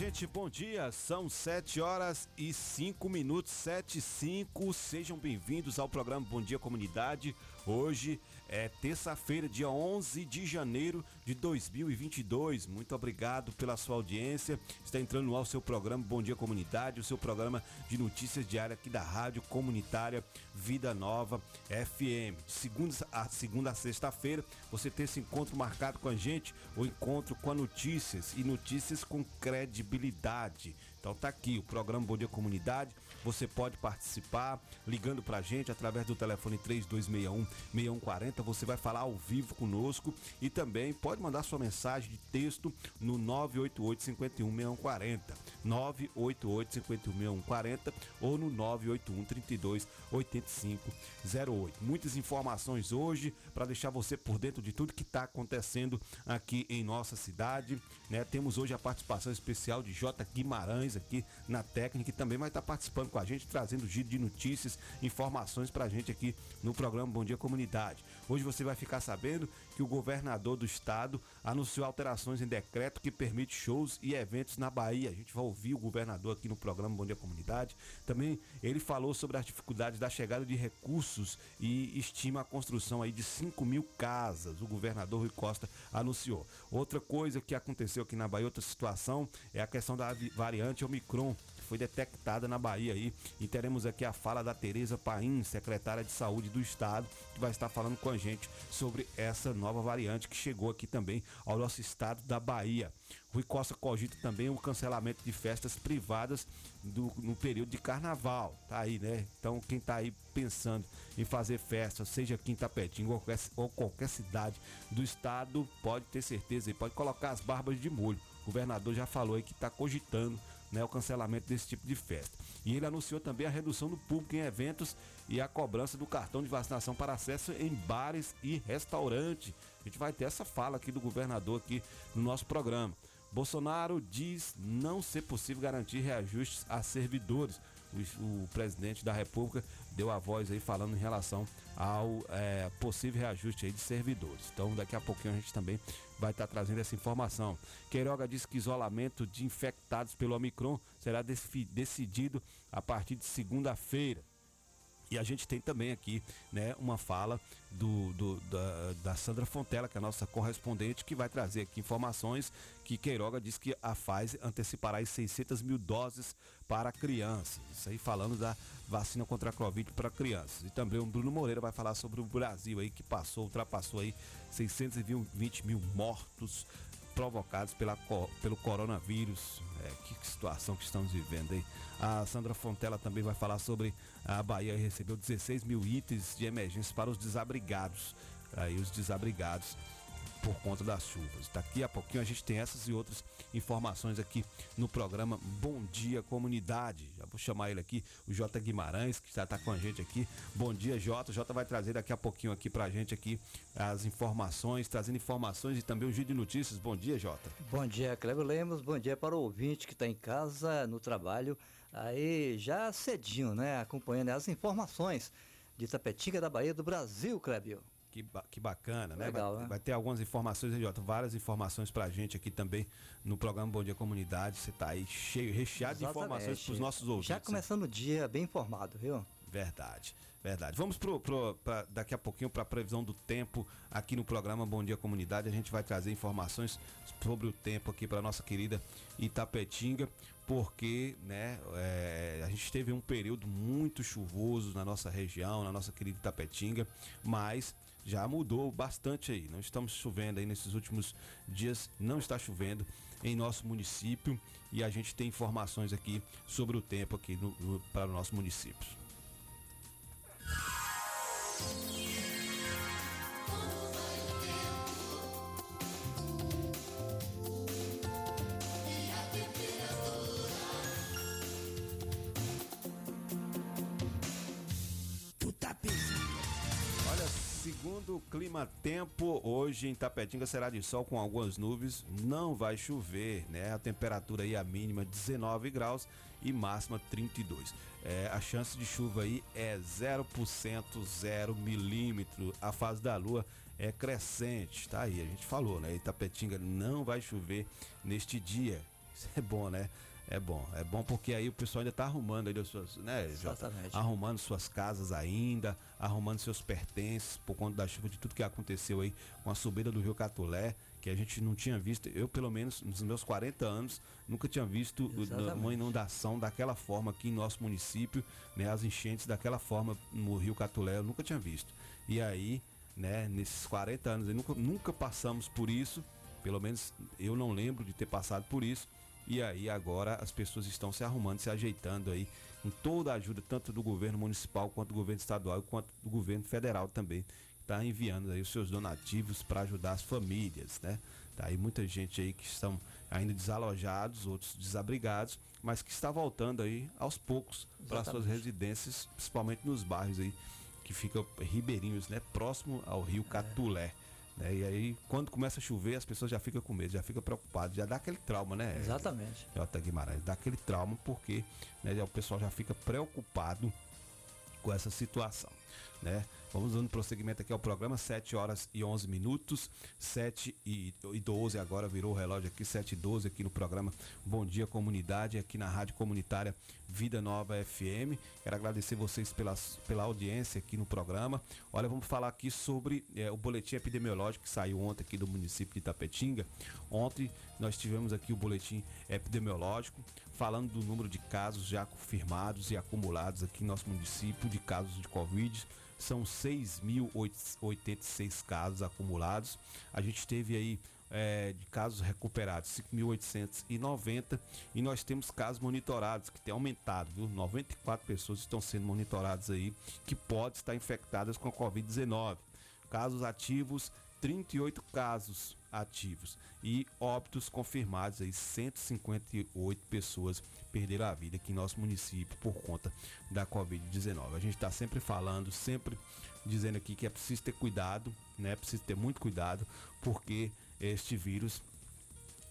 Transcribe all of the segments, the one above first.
gente, bom dia. São 7 horas e 5 minutos, 7 e 5. Sejam bem-vindos ao programa Bom Dia Comunidade. Hoje é terça-feira, dia 11 de janeiro de 2022. Muito obrigado pela sua audiência. Está entrando no ar o seu programa Bom Dia Comunidade, o seu programa de notícias diárias aqui da Rádio Comunitária Vida Nova FM. Segunda a segunda a sexta-feira, você tem esse encontro marcado com a gente, o encontro com notícias e notícias com credibilidade. Então tá aqui o programa Bom Dia Comunidade. Você pode participar ligando pra gente através do telefone 3261 6140. Você vai falar ao vivo conosco e também pode mandar sua mensagem de texto no 988 51 6140. 988 51 6140 ou no 981 32 8508. Muitas informações hoje para deixar você por dentro de tudo que está acontecendo aqui em nossa cidade. Né? Temos hoje a participação especial de J. Guimarães aqui na técnica e também vai estar participando com a gente, trazendo giro de notícias, informações para a gente aqui no programa Bom Dia Comunidade. Hoje você vai ficar sabendo que o governador do estado anunciou alterações em decreto que permite shows e eventos na Bahia. A gente vai ouvir o governador aqui no programa Bom Dia Comunidade. Também ele falou sobre as dificuldades da chegada de recursos e estima a construção aí de 5 mil casas. O governador Rui Costa anunciou. Outra coisa que aconteceu aqui na Bahia, outra situação, é a questão da variante Omicron, foi detectada na Bahia aí. E teremos aqui a fala da Tereza Paim, secretária de Saúde do Estado, que vai estar falando com a gente sobre essa nova variante que chegou aqui também ao nosso estado da Bahia. Rui Costa cogita também o cancelamento de festas privadas do, no período de carnaval. Tá aí, né? Então, quem tá aí pensando em fazer festa, seja aqui em Tapetinho ou ou qualquer cidade do estado, pode ter certeza e pode colocar as barbas de molho. O governador já falou aí que está cogitando né, o cancelamento desse tipo de festa. E ele anunciou também a redução do público em eventos e a cobrança do cartão de vacinação para acesso em bares e restaurantes. A gente vai ter essa fala aqui do governador aqui no nosso programa. Bolsonaro diz não ser possível garantir reajustes a servidores. O, o, presidente da República deu a voz aí falando em relação ao é, possível reajuste aí de servidores. Então daqui a pouquinho a gente também vai estar trazendo essa informação. Queiroga diz que isolamento de infectados pelo Omicron será decidido a partir de segunda-feira. E a gente tem também aqui né, uma fala do, do da, da, Sandra Fontela, que é a nossa correspondente, que vai trazer aqui informações que Queiroga diz que a Pfizer antecipará as 600 mil doses para crianças. Isso aí falando da vacina contra a Covid para crianças. E também o Bruno Moreira vai falar sobre o Brasil aí que passou, ultrapassou aí 620 mil mortos provocados pela, pelo coronavírus. É, que situação que estamos vivendo aí. A Sandra Fontela também vai falar sobre a Bahia recebeu 16 mil itens de emergência para os desabrigados. Aí os desabrigados por conta das chuvas. Daqui a pouquinho a gente tem essas e outras informações aqui no programa Bom Dia Comunidade. Já vou chamar ele aqui, o Jota Guimarães, que está com a gente aqui. Bom dia, Jota. Jota vai trazer daqui a pouquinho aqui pra gente aqui as informações, trazendo informações e também o giro de notícias. Bom dia, Jota. Bom dia, Cleber Lemos. Bom dia para o ouvinte que está em casa, no trabalho, aí já cedinho, né? Acompanhando as informações de Tapetinga da Bahia do Brasil, Clébio. Que, ba que bacana, né? Legal, vai, né? vai ter algumas informações, Jota, várias informações pra gente aqui também no programa Bom Dia Comunidade. Você tá aí cheio, recheado Exatamente. de informações pros nossos ouvintes. Já começando o dia bem informado, viu? Verdade, verdade. Vamos pro, pro pra, daqui a pouquinho para a previsão do tempo aqui no programa Bom Dia Comunidade. A gente vai trazer informações sobre o tempo aqui para nossa querida Itapetinga, porque né, é, a gente teve um período muito chuvoso na nossa região, na nossa querida Itapetinga, mas já mudou bastante aí. Não estamos chovendo aí nesses últimos dias, não está chovendo em nosso município e a gente tem informações aqui sobre o tempo aqui no, no, para o nosso município. Segundo Clima Tempo, hoje em Tapetinga será de sol com algumas nuvens, não vai chover, né? A temperatura aí a mínima 19 graus e máxima 32. É, a chance de chuva aí é 0%, 0 milímetro. A fase da lua é crescente, tá aí, a gente falou, né? Itapetinga não vai chover neste dia. Isso é bom, né? É bom, é bom porque aí o pessoal ainda está arrumando aí suas, né, Exatamente. Arrumando suas casas ainda, arrumando seus pertences por conta da chuva de tudo que aconteceu aí com a subida do Rio Catulé, que a gente não tinha visto, eu pelo menos nos meus 40 anos, nunca tinha visto Exatamente. uma inundação daquela forma aqui em nosso município, né, as enchentes daquela forma no Rio Catulé, eu nunca tinha visto. E aí, né, nesses 40 anos, nunca, nunca passamos por isso, pelo menos eu não lembro de ter passado por isso. E aí agora as pessoas estão se arrumando, se ajeitando aí, com toda a ajuda, tanto do governo municipal, quanto do governo estadual, quanto do governo federal também. Está enviando aí os seus donativos para ajudar as famílias, né? Tá aí muita gente aí que estão ainda desalojados, outros desabrigados, mas que está voltando aí aos poucos para suas residências, principalmente nos bairros aí que ficam ribeirinhos, né, próximo ao Rio Catulé. Né? E aí, quando começa a chover, as pessoas já ficam com medo, já ficam preocupadas, já dá aquele trauma, né? Exatamente. Jota Guimarães, dá aquele trauma porque né, o pessoal já fica preocupado com essa situação né? Vamos dando prosseguimento aqui ao programa, 7 horas e 11 minutos, 7 e 12 agora virou o relógio aqui, 7 e 12 aqui no programa Bom Dia Comunidade, aqui na Rádio Comunitária Vida Nova FM. Quero agradecer vocês pela, pela audiência aqui no programa. Olha, vamos falar aqui sobre é, o boletim epidemiológico que saiu ontem aqui do município de Itapetinga. Ontem nós tivemos aqui o boletim epidemiológico falando do número de casos já confirmados e acumulados aqui no nosso município de casos de Covid são 6.086 casos acumulados. A gente teve aí é, de casos recuperados 5.890 e nós temos casos monitorados que tem aumentado, viu? 94 pessoas estão sendo monitoradas aí que podem estar infectadas com a Covid-19. Casos ativos 38 casos ativos e óbitos confirmados aí 158 pessoas perderam a vida aqui em nosso município por conta da Covid-19. A gente está sempre falando, sempre dizendo aqui que é preciso ter cuidado, né? Preciso ter muito cuidado porque este vírus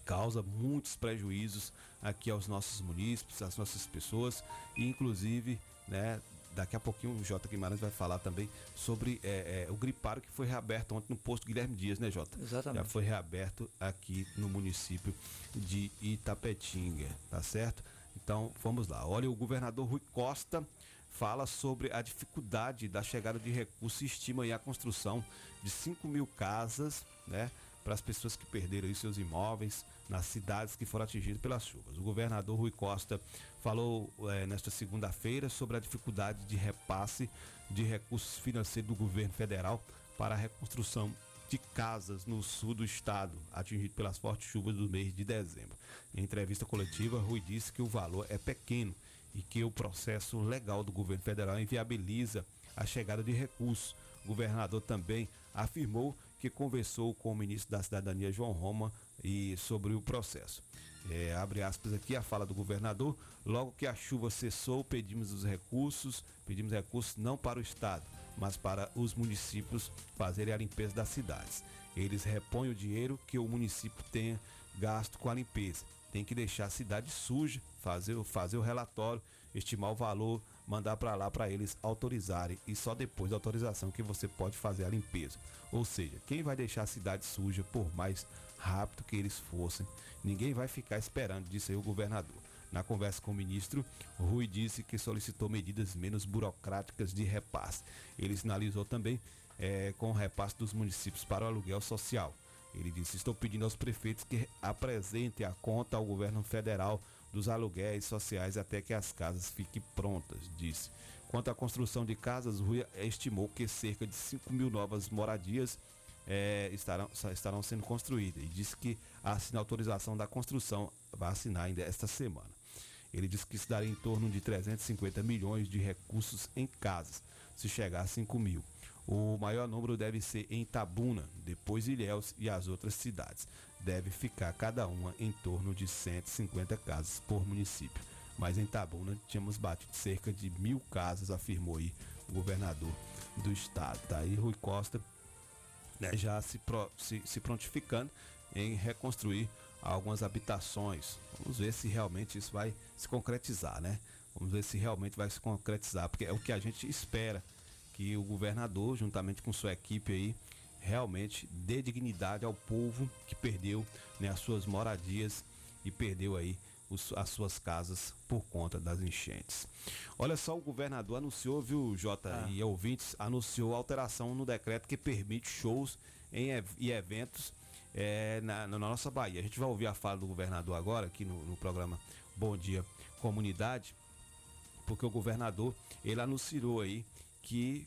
causa muitos prejuízos aqui aos nossos munícipes, às nossas pessoas e inclusive, né, daqui a pouquinho o Jota Guimarães vai falar também sobre é, é, o gripário que foi reaberto ontem no posto Guilherme Dias, né, Jota? Exatamente. Já foi reaberto aqui no município de Itapetinga, tá certo? Então vamos lá. Olha, o governador Rui Costa fala sobre a dificuldade da chegada de recursos e estima a construção de 5 mil casas, né? Para as pessoas que perderam seus imóveis nas cidades que foram atingidas pelas chuvas. O governador Rui Costa falou é, nesta segunda-feira sobre a dificuldade de repasse de recursos financeiros do governo federal para a reconstrução de casas no sul do estado, atingido pelas fortes chuvas do mês de dezembro. Em entrevista coletiva, Rui disse que o valor é pequeno e que o processo legal do governo federal inviabiliza a chegada de recursos. O governador também afirmou que conversou com o ministro da Cidadania, João Roma, e sobre o processo. É, abre aspas aqui a fala do governador. Logo que a chuva cessou, pedimos os recursos, pedimos recursos não para o Estado, mas para os municípios fazerem a limpeza das cidades. Eles repõem o dinheiro que o município tenha gasto com a limpeza. Tem que deixar a cidade suja, fazer, fazer o relatório, estimar o valor, mandar para lá para eles autorizarem e só depois da autorização que você pode fazer a limpeza. Ou seja, quem vai deixar a cidade suja por mais rápido que eles fossem. Ninguém vai ficar esperando, disse aí o governador. Na conversa com o ministro, Rui disse que solicitou medidas menos burocráticas de repasse. Ele sinalizou também é, com o repasse dos municípios para o aluguel social. Ele disse: Estou pedindo aos prefeitos que apresentem a conta ao governo federal dos aluguéis sociais até que as casas fiquem prontas, disse. Quanto à construção de casas, Rui estimou que cerca de 5 mil novas moradias é, estarão, estarão sendo construídas e disse que assina a autorização da construção, vai assinar ainda esta semana. Ele disse que isso daria em torno de 350 milhões de recursos em casas, se chegar a 5 mil. O maior número deve ser em Tabuna, depois Ilhéus e as outras cidades. Deve ficar cada uma em torno de 150 casas por município. Mas em Tabuna tínhamos batido cerca de mil casas, afirmou aí o governador do estado. Tá aí Rui Costa né, já se, pro, se, se prontificando em reconstruir algumas habitações. Vamos ver se realmente isso vai se concretizar, né? Vamos ver se realmente vai se concretizar, porque é o que a gente espera que o governador, juntamente com sua equipe aí, realmente dê dignidade ao povo que perdeu né, as suas moradias e perdeu aí os, as suas casas por conta das enchentes. Olha só, o governador anunciou, viu, Jota ah. e ouvintes, anunciou alteração no decreto que permite shows em, e eventos é, na, na, nossa Bahia. A gente vai ouvir a fala do governador agora, aqui no, no programa Bom Dia Comunidade, porque o governador, ele anunciou aí que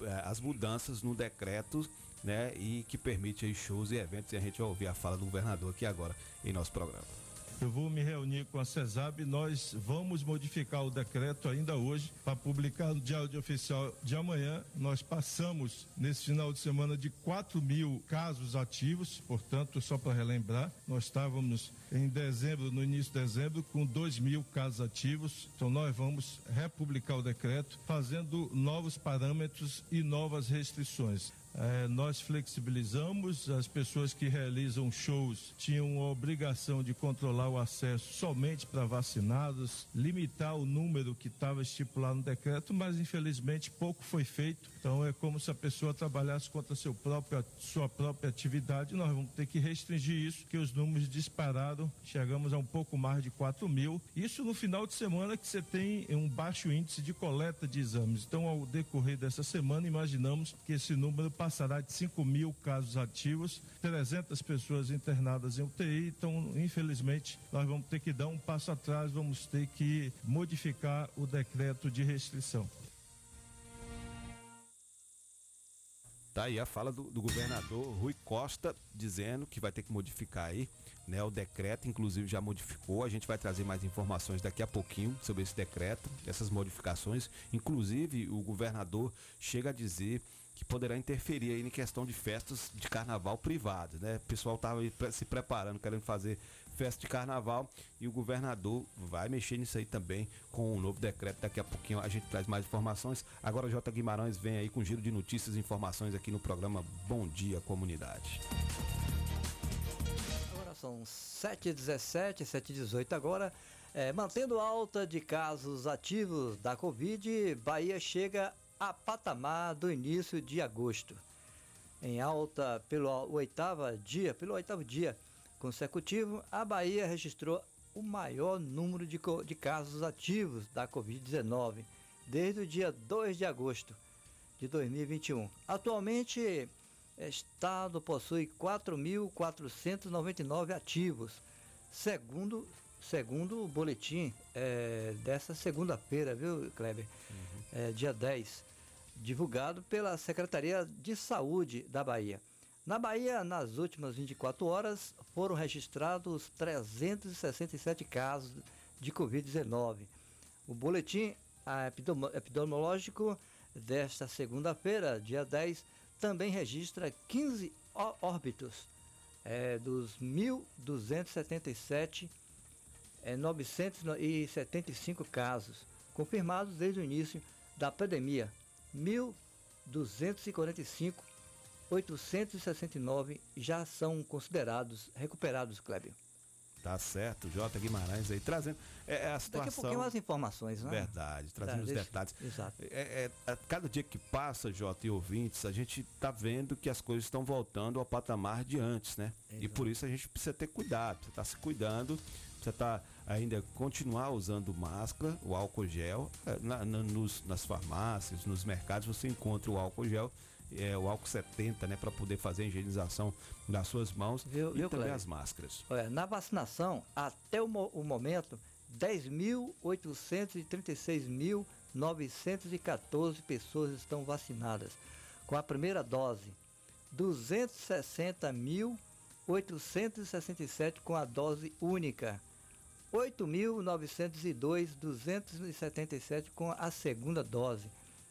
é, as mudanças no decreto né, e que permite shows e eventos. E a gente vai ouvir a fala do governador aqui agora em nosso programa. Eu vou me reunir com a CESAB. Nós vamos modificar o decreto ainda hoje para publicar no Diário Oficial de amanhã. Nós passamos nesse final de semana de 4 mil casos ativos, portanto, só para relembrar, nós estávamos em dezembro, no início de dezembro, com 2 mil casos ativos. Então, nós vamos republicar o decreto, fazendo novos parâmetros e novas restrições. É, nós flexibilizamos, as pessoas que realizam shows tinham a obrigação de controlar o acesso somente para vacinados, limitar o número que estava estipulado no decreto, mas infelizmente pouco foi feito. Então é como se a pessoa trabalhasse contra seu próprio, sua própria atividade. Nós vamos ter que restringir isso, que os números dispararam, chegamos a um pouco mais de 4 mil. Isso no final de semana que você tem um baixo índice de coleta de exames. Então, ao decorrer dessa semana, imaginamos que esse número passará de 5 mil casos ativos, 300 pessoas internadas em UTI. Então, infelizmente, nós vamos ter que dar um passo atrás, vamos ter que modificar o decreto de restrição. Tá aí a fala do, do, governador Rui Costa dizendo que vai ter que modificar aí, né? O decreto, inclusive, já modificou. A gente vai trazer mais informações daqui a pouquinho sobre esse decreto, essas modificações. Inclusive, o governador chega a dizer que poderá interferir aí em questão de festas de carnaval privadas, né? O pessoal estava se preparando, querendo fazer festa de carnaval e o governador vai mexer nisso aí também com o um novo decreto. Daqui a pouquinho a gente traz mais informações. Agora J. Guimarães vem aí com giro de notícias e informações aqui no programa Bom Dia Comunidade. Agora são 7h17, 7h18 agora. É, mantendo alta de casos ativos da Covid, Bahia chega a patamar do início de agosto. Em alta pelo oitavo dia, pelo oitavo dia consecutivo, a Bahia registrou o maior número de, de casos ativos da Covid-19 desde o dia 2 de agosto de 2021. Atualmente, o estado possui 4.499 ativos, segundo segundo o boletim é, dessa segunda-feira, viu, Kleber? Uhum. É, dia 10 divulgado pela Secretaria de Saúde da Bahia. Na Bahia, nas últimas 24 horas, foram registrados 367 casos de Covid-19. O boletim epidemiológico desta segunda-feira, dia 10, também registra 15 óbitos é, dos 1.277 é, 975 casos confirmados desde o início da pandemia 1.245, 869 já são considerados recuperados, Kleber. Tá certo, J. Guimarães aí trazendo é, é a situação. Daqui a pouquinho mais informações, né? Verdade, trazendo tá, os detalhes. Exato. É, é, cada dia que passa, Jota e ouvintes, a gente tá vendo que as coisas estão voltando ao patamar de antes, né? Exato. E por isso a gente precisa ter cuidado, precisa estar tá se cuidando, precisa estar tá ainda continuar usando máscara, o álcool gel. É, na, na, nos, nas farmácias, nos mercados, você encontra o álcool gel, é, o álcool 70, né, para poder fazer a higienização das suas mãos e também as máscaras. Olha, na vacinação, até o, o momento, 10.836.914 pessoas estão vacinadas com a primeira dose. 260.867 com a dose única. 8.902.277 com a segunda dose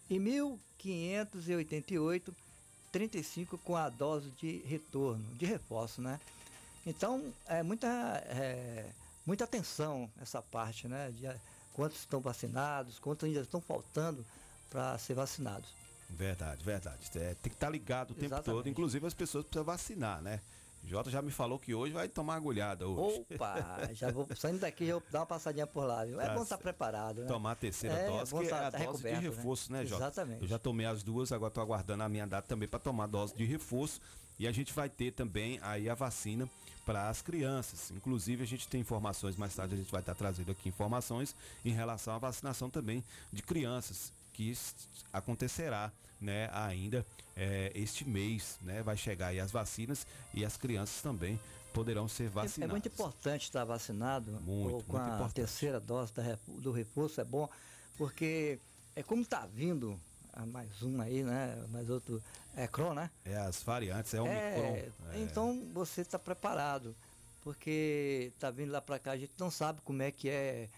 e 1.588 35 com a dose de retorno, de reforço, né? Então, é muita, é, muita atenção essa parte, né? De quantos estão vacinados, quantos ainda estão faltando para ser vacinados. Verdade, verdade. É, tem que estar ligado o tempo Exatamente. todo, inclusive as pessoas precisam vacinar, né? Jota já me falou que hoje vai tomar agulhada hoje. Opa, já vou saindo daqui, já vou dar uma passadinha por lá, viu? É tá bom estar preparado, né? Tomar a terceira é, dose, que é a dose de né? reforço, né, né Jota? Exatamente. Eu já tomei as duas, agora estou aguardando a minha data também para tomar a dose de reforço. E a gente vai ter também aí a vacina para as crianças. Inclusive, a gente tem informações, mais tarde a gente vai estar trazendo aqui informações em relação à vacinação também de crianças, que acontecerá né, ainda é, este mês, né? Vai chegar aí as vacinas e as crianças também poderão ser vacinadas. É, é muito importante estar vacinado muito, com muito a importante. terceira dose da, do reforço, é bom, porque é como está vindo mais um aí, né? Mais outro é Cron, né? É, as variantes, é o É, é. Então você está preparado, porque está vindo lá para cá, a gente não sabe como é que é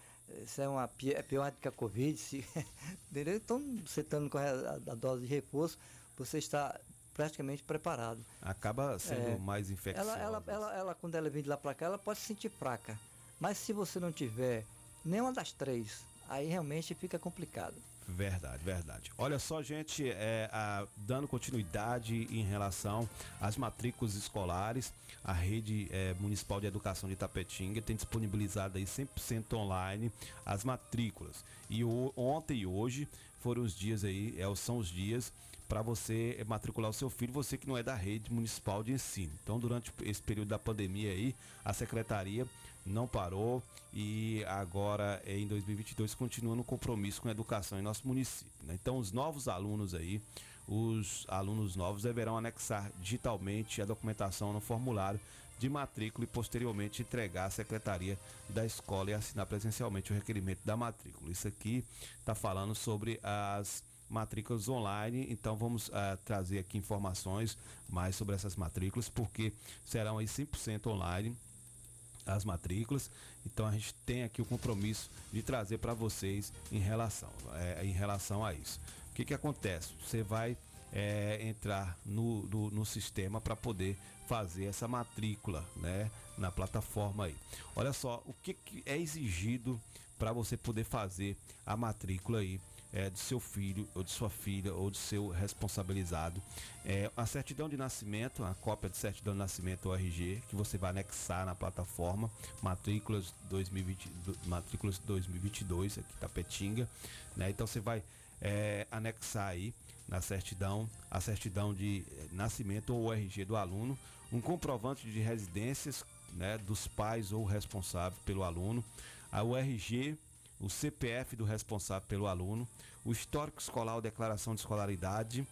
se é uma é pior do que a Covid, se, entendeu? Então, você estando com a, a, dose de reforço, você está praticamente preparado. Acaba sendo é, mais infecciosa. Ela, ela, ela, ela, quando ela vem de lá para cá, ela pode se sentir fraca. Mas se você não tiver nenhuma das três, aí realmente fica complicado. Verdade, verdade. Olha só, gente, é, a, dando continuidade em relação às matrículas escolares, a rede é, municipal de educação de Tapetinga tem disponibilizado aí 100% online as matrículas. E o, ontem e hoje foram os dias aí, é, são os dias para você matricular o seu filho, você que não é da rede municipal de ensino. Então, durante esse período da pandemia aí, a secretaria não parou e agora em 2022 continua no compromisso com a educação em nosso município. Né? Então, os novos alunos aí, os alunos novos deverão anexar digitalmente a documentação no formulário de matrícula e posteriormente entregar à secretaria da escola e assinar presencialmente o requerimento da matrícula. Isso aqui está falando sobre as matrículas online, então vamos uh, trazer aqui informações mais sobre essas matrículas, porque serão aí 100% online as matrículas. Então a gente tem aqui o compromisso de trazer para vocês em relação, é, em relação a isso. O que, que acontece? Você vai é, entrar no, no, no sistema para poder fazer essa matrícula né, na plataforma aí. Olha só, o que, que é exigido para você poder fazer a matrícula aí é, do seu filho ou de sua filha ou do seu responsabilizado. É, a certidão de nascimento, a cópia de certidão de nascimento ou RG, que você vai anexar na plataforma, matrículas 2020, matrículas 2022, aqui Tapetinga, né? Então você vai é, anexar aí na certidão, a certidão de nascimento ou RG do aluno, um comprovante de residências né, dos pais ou responsável pelo aluno, a URG o CPF do responsável pelo aluno, o histórico escolar ou declaração de escolaridade,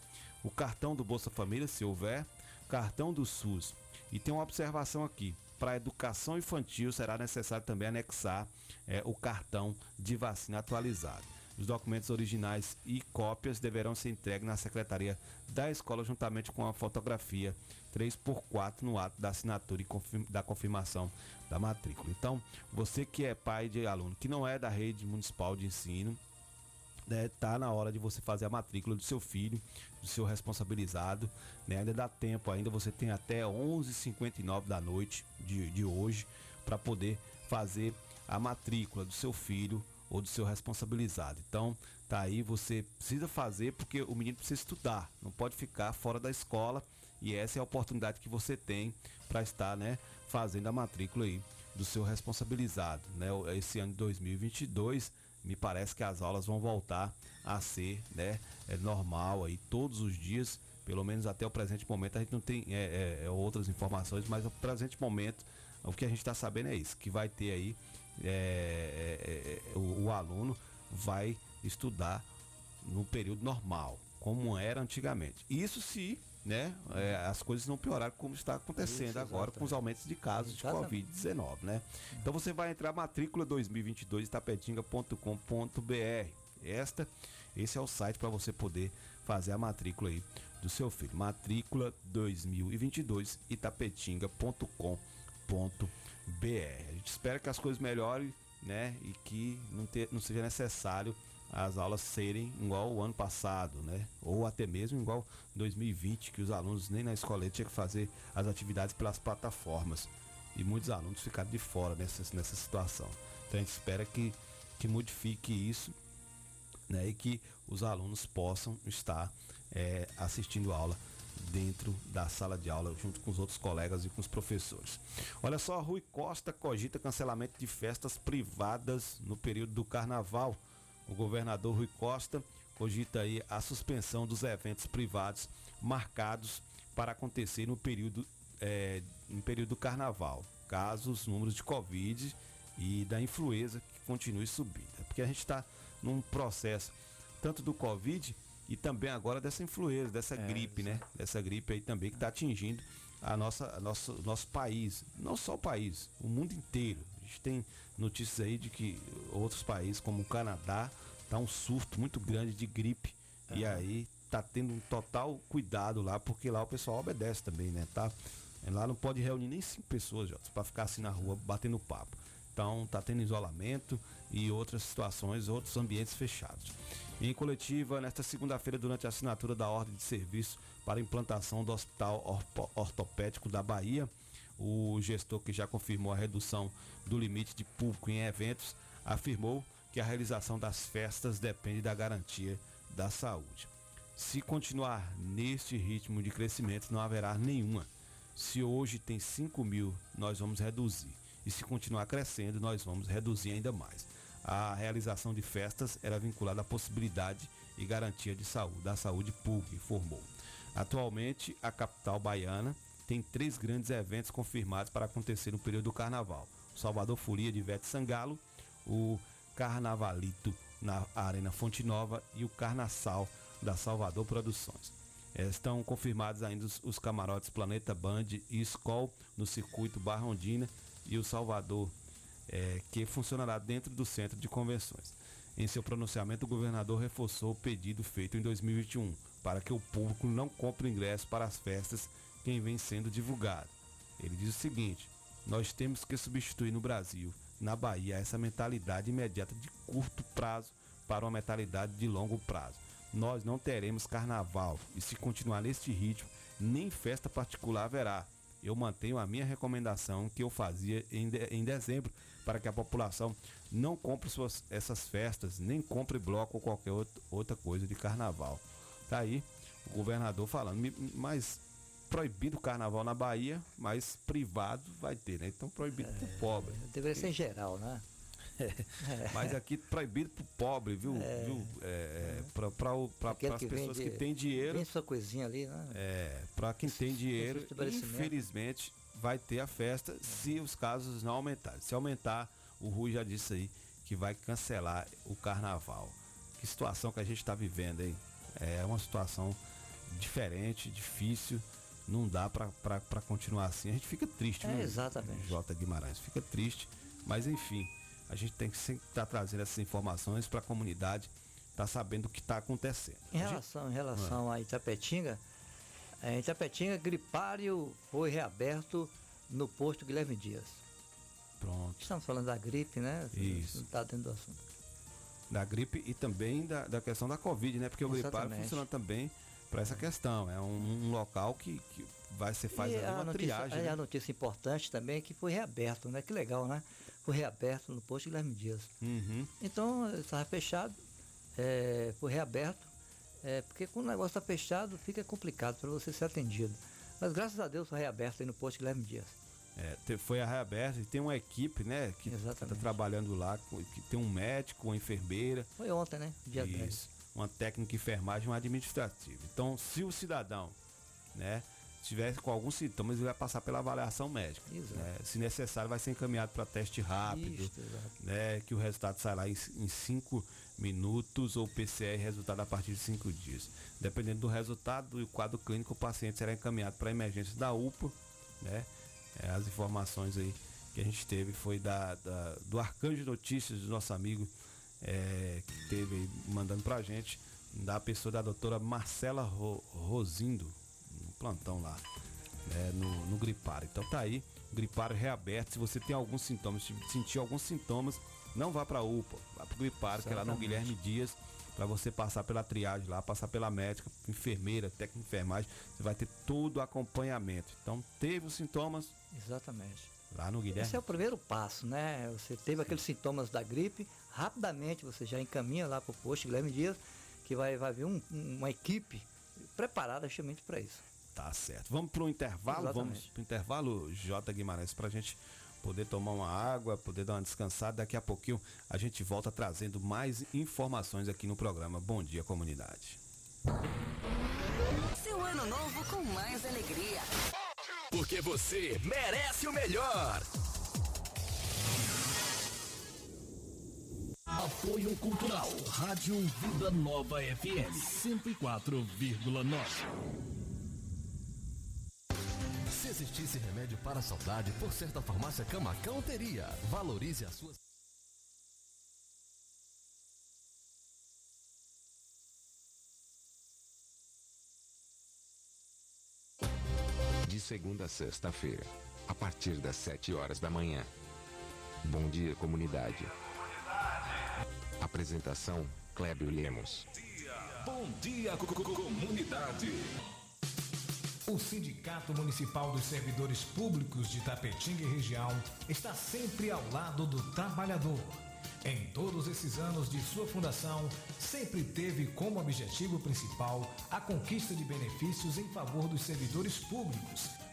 o cartão do Bolsa Família, se houver, cartão do SUS. E tem uma observação aqui: para a educação infantil será necessário também anexar é, o cartão de vacina atualizado. Os documentos originais e cópias deverão ser entregues na secretaria da escola juntamente com a fotografia 3x4 no ato da assinatura e confirma, da confirmação da matrícula. Então, você que é pai de aluno que não é da rede municipal de ensino, né, tá na hora de você fazer a matrícula do seu filho, do seu responsabilizado, né? Ainda dá tempo, ainda você tem até 11h59 da noite de, de hoje para poder fazer a matrícula do seu filho ou do seu responsabilizado. Então, tá aí, você precisa fazer porque o menino precisa estudar, não pode ficar fora da escola e essa é a oportunidade que você tem para estar, né, fazendo a matrícula aí do seu responsabilizado, né? Esse ano de 2022, me parece que as aulas vão voltar a ser, né, é normal aí todos os dias, pelo menos até o presente momento a gente não tem é, é, é outras informações, mas o presente momento o que a gente está sabendo é isso, que vai ter aí é, é, o, o, aluno vai estudar no período normal, como era antigamente. Isso se né, é, as coisas não pioraram como está acontecendo isso, agora com os aumentos de casos de Covid-19. Né? Então você vai entrar matrícula 2022 tapetinga.com.br. Esta, esse é o site para você poder fazer a matrícula aí do seu filho. Matrícula 2022 itapetinga.com.br BR. A gente espera que as coisas melhorem, né? E que não, ter, não seja necessário as aulas serem igual o ano passado, né? Ou até mesmo igual 2020, que os alunos nem na escola tinham que fazer as atividades pelas plataformas. E muitos alunos ficaram de fora nessa, nessa situação. Então a gente espera que, que modifique isso né? e que os alunos possam estar é, assistindo aula dentro da sala de aula, junto com os outros colegas e com os professores. Olha só, Rui Costa cogita cancelamento de festas privadas no período do carnaval. O governador Rui Costa cogita aí a suspensão dos eventos privados marcados para acontecer no período, é, no período do carnaval, caso os números de Covid e da influenza que continue subindo. É porque a gente está num processo tanto do Covid e também agora dessa influenza, dessa é, gripe, né? Dessa gripe aí também que está atingindo a nossa, a nosso, nosso país. Não só o país, o mundo inteiro. A gente tem notícias aí de que outros países, como o Canadá, tá um surto muito grande de gripe. Uhum. E aí tá tendo um total cuidado lá, porque lá o pessoal obedece também, né? Tá? Lá não pode reunir nem cinco pessoas, para ficar assim na rua batendo papo. Então tá tendo isolamento e outras situações, outros ambientes fechados. Em coletiva, nesta segunda-feira, durante a assinatura da ordem de serviço para a implantação do Hospital Ortopédico da Bahia, o gestor que já confirmou a redução do limite de público em eventos afirmou que a realização das festas depende da garantia da saúde. Se continuar neste ritmo de crescimento, não haverá nenhuma. Se hoje tem 5 mil, nós vamos reduzir. E se continuar crescendo, nós vamos reduzir ainda mais a realização de festas era vinculada à possibilidade e garantia de saúde, da saúde pública, informou. Atualmente, a capital baiana tem três grandes eventos confirmados para acontecer no período do carnaval. O Salvador Folia de Ivete Sangalo, o Carnavalito na Arena Fonte Nova e o Carnaçal da Salvador Produções. Estão confirmados ainda os, os camarotes Planeta Band e Skol no circuito Barrondina e o Salvador é, que funcionará dentro do centro de convenções. Em seu pronunciamento, o governador reforçou o pedido feito em 2021 para que o público não compre ingresso para as festas que vem sendo divulgado. Ele diz o seguinte: nós temos que substituir no Brasil, na Bahia, essa mentalidade imediata de curto prazo para uma mentalidade de longo prazo. Nós não teremos carnaval e se continuar neste ritmo, nem festa particular haverá. Eu mantenho a minha recomendação que eu fazia em, de, em dezembro para que a população não compre suas, essas festas, nem compre bloco ou qualquer outro, outra coisa de carnaval. Tá aí o governador falando, mas proibido o carnaval na Bahia, mas privado vai ter, né? Então proibido é, pro pobre. Deveria ser em geral, né? É. Mas aqui proibido pro pobre, viu? É. viu? É, para as pessoas que têm dinheiro. Tem sua coisinha ali, né? É, para quem tem dinheiro, infelizmente vai ter a festa se os casos não aumentarem. Se aumentar, o Rui já disse aí que vai cancelar o carnaval. Que situação que a gente está vivendo aí. É uma situação diferente, difícil. Não dá para continuar assim. A gente fica triste, é, né? Exatamente. J. Guimarães fica triste, mas enfim, a gente tem que sempre estar tá trazendo essas informações para a comunidade estar tá sabendo o que está acontecendo. Em relação, gente... em relação ah. a Itapetinga, é, em Tapetinga, gripário foi reaberto no posto Guilherme Dias. Pronto. Estamos falando da gripe, né? Isso. Está dentro do assunto. Da gripe e também da, da questão da Covid, né? Porque Exatamente. o gripário funciona também para essa questão. É um, um local que, que, vai ser faz uma notícia, triagem. né? A notícia importante também é que foi reaberto, né? Que legal, né? Foi reaberto no posto Guilherme Dias. Uhum. Então, estava fechado, é, foi reaberto é, porque quando o negócio está fechado, fica complicado para você ser atendido. Mas graças a Deus foi reaberto aí no posto Guilherme Dias. É, foi a reaberta e tem uma equipe, né, que está trabalhando lá, que tem um médico, uma enfermeira. Foi ontem, né? Dia Isso, 10. Uma técnica de enfermagem, um administrativo. Então, se o cidadão, né, tivesse com alguns sintomas, ele vai passar pela avaliação médica. Né? Se necessário, vai ser encaminhado para teste rápido, Isso, né? que o resultado sai lá em, em cinco minutos ou PCR resultado a partir de cinco dias. Dependendo do resultado e o quadro clínico, o paciente será encaminhado para a emergência da UPA. Né? É, as informações aí que a gente teve foi da, da do Arcanjo de Notícias do nosso amigo é, que teve mandando para a gente, da pessoa da doutora Marcela Ro, Rosindo, no plantão lá, né, no, no gripário. Então tá aí, gripário reaberto. Se você tem alguns sintomas, se sentir alguns sintomas, não vá para a UPA, vá para o gripário, que é lá no Guilherme Dias, para você passar pela triagem lá, passar pela médica, enfermeira, técnica de enfermagem, você vai ter todo o acompanhamento. Então, teve os sintomas. Exatamente. Lá no Guilherme. Esse é o primeiro passo, né? Você teve aqueles sintomas da gripe, rapidamente você já encaminha lá para o posto Guilherme Dias, que vai, vai vir um, uma equipe preparada justamente para isso. Tá certo. Vamos para o intervalo? Exatamente. Vamos para o intervalo, J. Guimarães, para a gente poder tomar uma água, poder dar uma descansada. Daqui a pouquinho a gente volta trazendo mais informações aqui no programa Bom Dia Comunidade. Seu ano novo com mais alegria. Porque você merece o melhor. Apoio Cultural. Rádio Vida Nova FM 104,9. Se existisse remédio para a saudade, por certa farmácia Camacão teria. Valorize a sua. De segunda a sexta-feira, a partir das 7 horas da manhã. Bom dia, comunidade. Apresentação: Clébio Lemos. Bom dia, co- co- comunidade. O Sindicato Municipal dos Servidores Públicos de Tapetinga e região está sempre ao lado do trabalhador. Em todos esses anos de sua fundação, sempre teve como objetivo principal a conquista de benefícios em favor dos servidores públicos.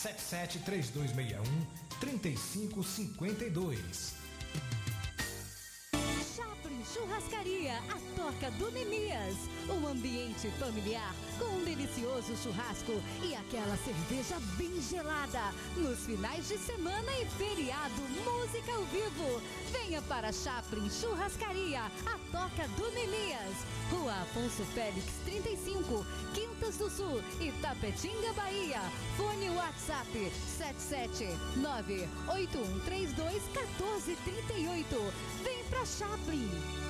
773261 3552. Churrascaria, a toca do Nemias. Um ambiente familiar com um delicioso churrasco e aquela cerveja bem gelada. Nos finais de semana e feriado, música ao vivo. Venha para Chaplin Churrascaria, a toca do Nemias. Rua Afonso Félix 35, Quintas do Sul, Itapetinga, Bahia. Fone WhatsApp 77981321438. Vem pra Chaplin.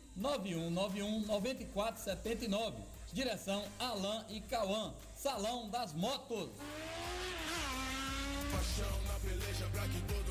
9191 9479. Direção Alain e Cauã. Salão das Motos. Paixão na peleja pra que todo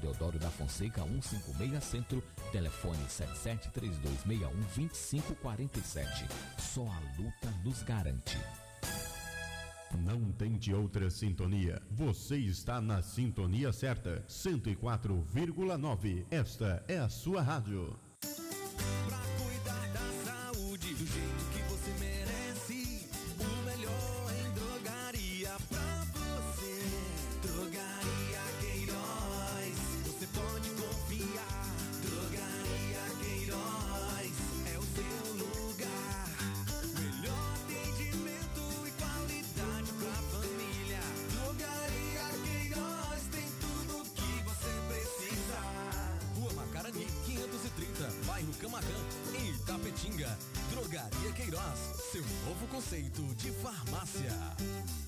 Deodoro da Fonseca, 156 Centro, telefone 7732612547. Só a luta nos garante. Não tente outra sintonia. Você está na sintonia certa. 104,9. Esta é a sua rádio. Pra em Itapetinga. Drogaria Queiroz, seu novo conceito de farmácia.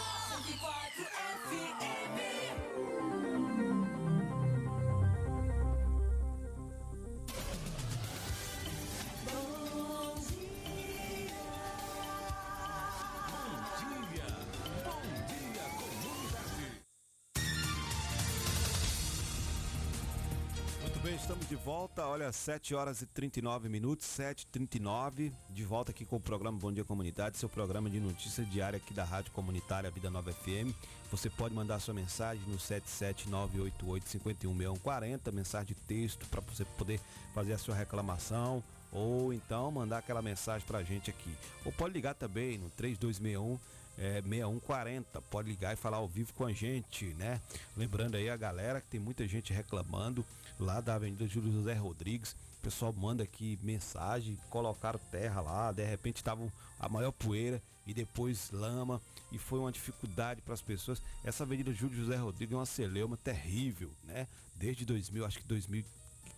de volta. Olha, 7 horas e 39 minutos, 7h39. De volta aqui com o programa Bom Dia Comunidade, seu programa de notícia diária aqui da Rádio Comunitária Vida Nova FM. Você pode mandar sua mensagem no 77988516140, mensagem de texto para você poder fazer a sua reclamação ou então mandar aquela mensagem pra gente aqui. Ou pode ligar também no 3261 é, 6140. Pode ligar e falar ao vivo com a gente, né? Lembrando aí a galera que tem muita gente reclamando lá da Avenida Júlio José Rodrigues. O pessoal manda aqui mensagem, colocaram terra lá, de repente estavam a maior poeira e depois lama e foi uma dificuldade para as pessoas. Essa Avenida Júlio José Rodrigues é uma celeuma terrível, né? Desde 2000, acho que 2000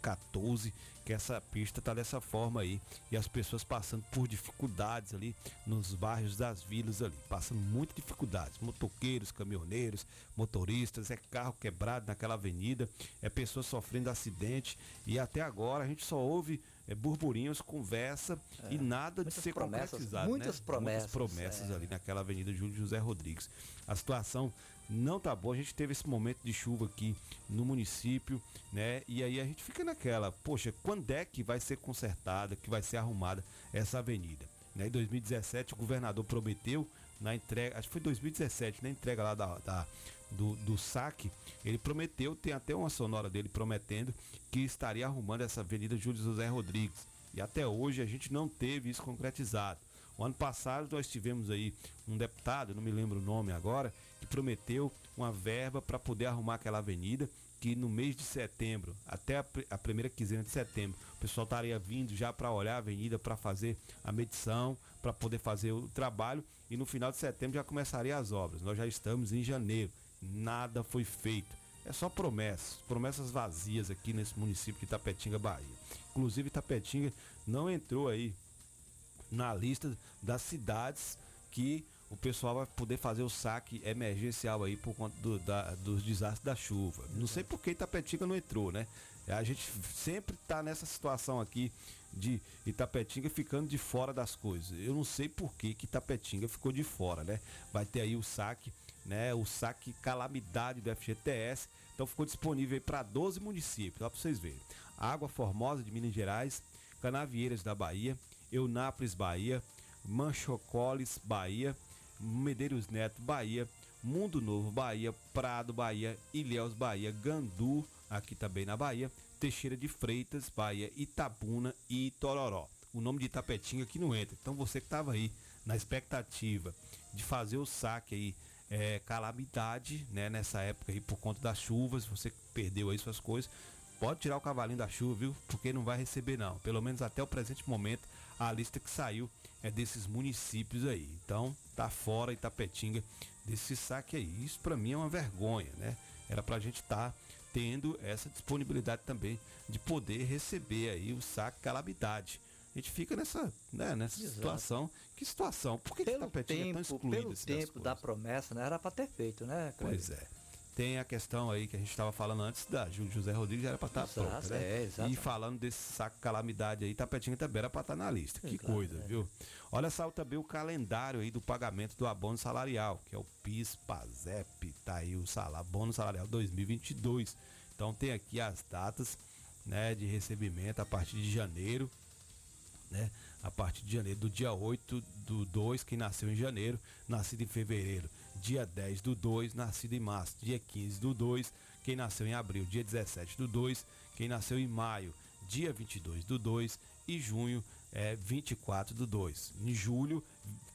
14, que essa pista tá dessa forma aí. E as pessoas passando por dificuldades ali nos bairros das vilas ali. Passando muitas dificuldades. Motoqueiros, caminhoneiros, motoristas, é carro quebrado naquela avenida, é pessoas sofrendo acidente. E até agora a gente só ouve é, burburinhos, conversa É, e nada de ser promessas, concretizado. muitas né? promessas, Muitas promessas é. ali naquela avenida Júlio José Rodrigues. A situação não tá boa. A gente teve esse momento de chuva aqui no município, né? E aí a gente fica naquela, poxa, quando é que vai ser consertada, que vai ser arrumada essa avenida? Né? Em 2017 o governador prometeu na entrega, acho que foi 2017, na entrega lá da, da- do, do saque, ele prometeu, tem até uma sonora dele prometendo que estaria arrumando essa avenida Júlio José Rodrigues. E até hoje a gente não teve isso concretizado. O ano passado nós tivemos aí um deputado, não me lembro o nome agora, prometeu uma verba para poder arrumar aquela avenida, que no mês de setembro, até a, a primeira quinzena de setembro, o pessoal estaria vindo já para olhar a avenida, para fazer a medição, para poder fazer o trabalho, e no final de setembro já começaria as obras. Nós já estamos em janeiro, nada foi feito. É só promessas, promessas vazias aqui nesse município de Itapetinga, Bahia. Inclusive Itapetinga não entrou aí na lista das cidades que o pessoal vai poder fazer o saque emergencial aí por conta do- da- dos desastres da chuva. Não sei por que Itapetinga não entrou, né? A gente sempre tá nessa situação aqui de Itapetinga ficando de fora das coisas. Eu não sei por que, que Itapetinga ficou de fora, né? Vai ter aí o saque, né? O saque calamidade do FGTS. Então ficou disponível aí para 12 municípios, lá para vocês verem. Água Formosa de Minas Gerais, Canavieiras da Bahia, Eunápolis, Bahia, Manchocoles, Bahia, Medeiros Neto, Bahia, Mundo Novo, Bahia, Prado, Bahia, Ilhéus, Bahia, Gandu, aqui também na Bahia, Teixeira de Freitas, Bahia, Itabuna e Tororó. O nome de Itapetinga aqui não entra. Então você que estava aí na expectativa de fazer o saque aí, é, calamidade, né, nessa época aí por conta das chuvas, você perdeu aí suas coisas, pode tirar o cavalinho da chuva, viu? Porque não vai receber não. Pelo menos até o presente momento, a lista que saiu é desses municípios aí. Então, tá fora Itapetinga desse saque aí. Isso para mim é uma vergonha, né? Era pra gente estar tendo essa disponibilidade também de poder receber aí o saque calamidade. A gente fica nessa, né, nessa Exato. situação. Que situação? Por que, Pelo Itapetinga é tão tempo, excluída pelo assim, tempo da promessa, né? Era para ter feito, né? Cleber? Pois é. Tem a questão aí que a gente estava falando antes da José Rodrigues, já era para estar Exato, pronta, né? é, e falando desse saco calamidade aí, Tapetinga também era para estar na lista. Que Exato, coisa, é. viu? Olha só também o calendário aí do pagamento do abono salarial, que é o PIS, PASEP, tá aí o salário, abono salarial 2022. Então tem aqui as datas, né, de recebimento a partir de janeiro, né? A partir de janeiro, do dia 8 do 2, quem nasceu em janeiro, nascido em fevereiro, dia 10 do 2, nascido em março, dia 15 do 2, quem nasceu em abril, dia 17 do 2, quem nasceu em maio, dia 22 do 2 e junho é 24 do 2. Em julho,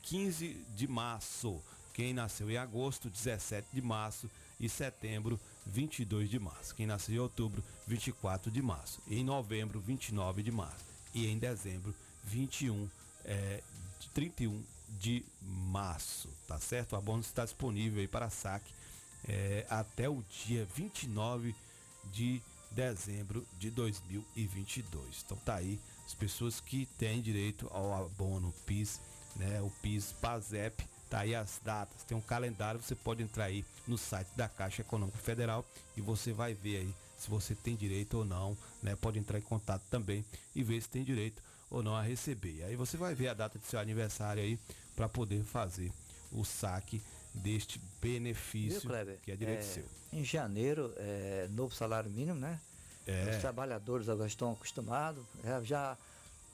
15 de março. Quem nasceu em agosto, 17 de março e setembro, 22 de março. Quem nasceu em outubro, 24 de março. Em novembro, 29 de março. E em dezembro, 21, é, de 31 de março, tá certo? O abono está disponível aí para saque é, até o dia 29 de dezembro de 2022. Então tá aí as pessoas que têm direito ao abono PIS, né? O PIS PASEP, tá aí as datas, tem um calendário, você pode entrar aí no site da Caixa Econômica Federal e você vai ver aí se você tem direito ou não, né? Pode entrar em contato também e ver se tem direito ou não a receber. Aí você vai ver a data do seu aniversário aí para poder fazer o saque deste benefício Viu, que é direito É, seu. Em janeiro, é, novo salário mínimo, né? É. Os trabalhadores agora estão acostumados. é, já,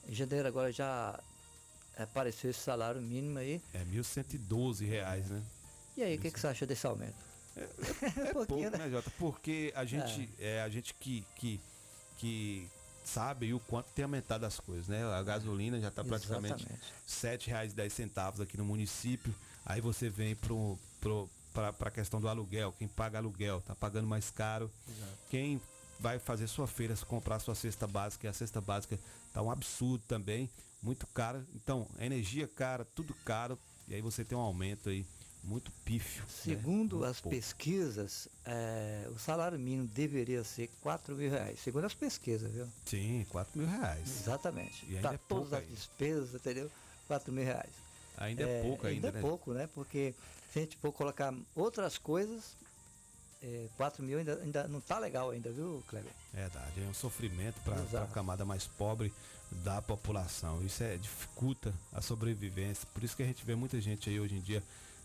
em janeiro agora já apareceu esse salário mínimo aí. É 1.112 reais, né? E aí, o que, que você acha desse aumento? É pouco, né, Jota? Porque a gente, é. a gente que, que, que sabe o quanto tem aumentado as coisas, né? A gasolina já está praticamente. R$ 7,10 aqui no município. Aí você vem pro, pro, para a questão do aluguel. Quem paga aluguel está pagando mais caro. Quem vai fazer sua feira, comprar sua cesta básica, e a cesta básica tá um absurdo também, muito cara. Então, energia cara, tudo caro. E aí você tem um aumento aí muito pífio. né? Segundo Muito as pouco. pesquisas, é, o salário mínimo deveria ser 4 mil reais. Segundo as pesquisas, viu? Sim, 4 mil reais. Exatamente. Para é todas as ainda. despesas, entendeu? 4 mil reais. Ainda é pouco ainda, Ainda né? é pouco, né? Porque se a gente for colocar outras coisas, é, 4 mil ainda, ainda não tá legal ainda, viu, Kleber? Verdade, é um sofrimento para a camada mais pobre da população. Isso é, dificulta a sobrevivência. Por isso que a gente vê muita gente aí hoje em dia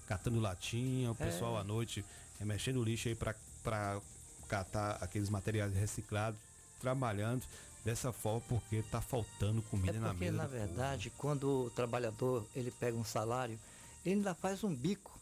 catando latinha, o É. pessoal à noite é, mexendo lixo aí para catar aqueles materiais reciclados, trabalhando dessa forma porque tá faltando comida É na porque, mesa. na do povo. verdade, quando o trabalhador ele pega um salário, ele ainda faz um bico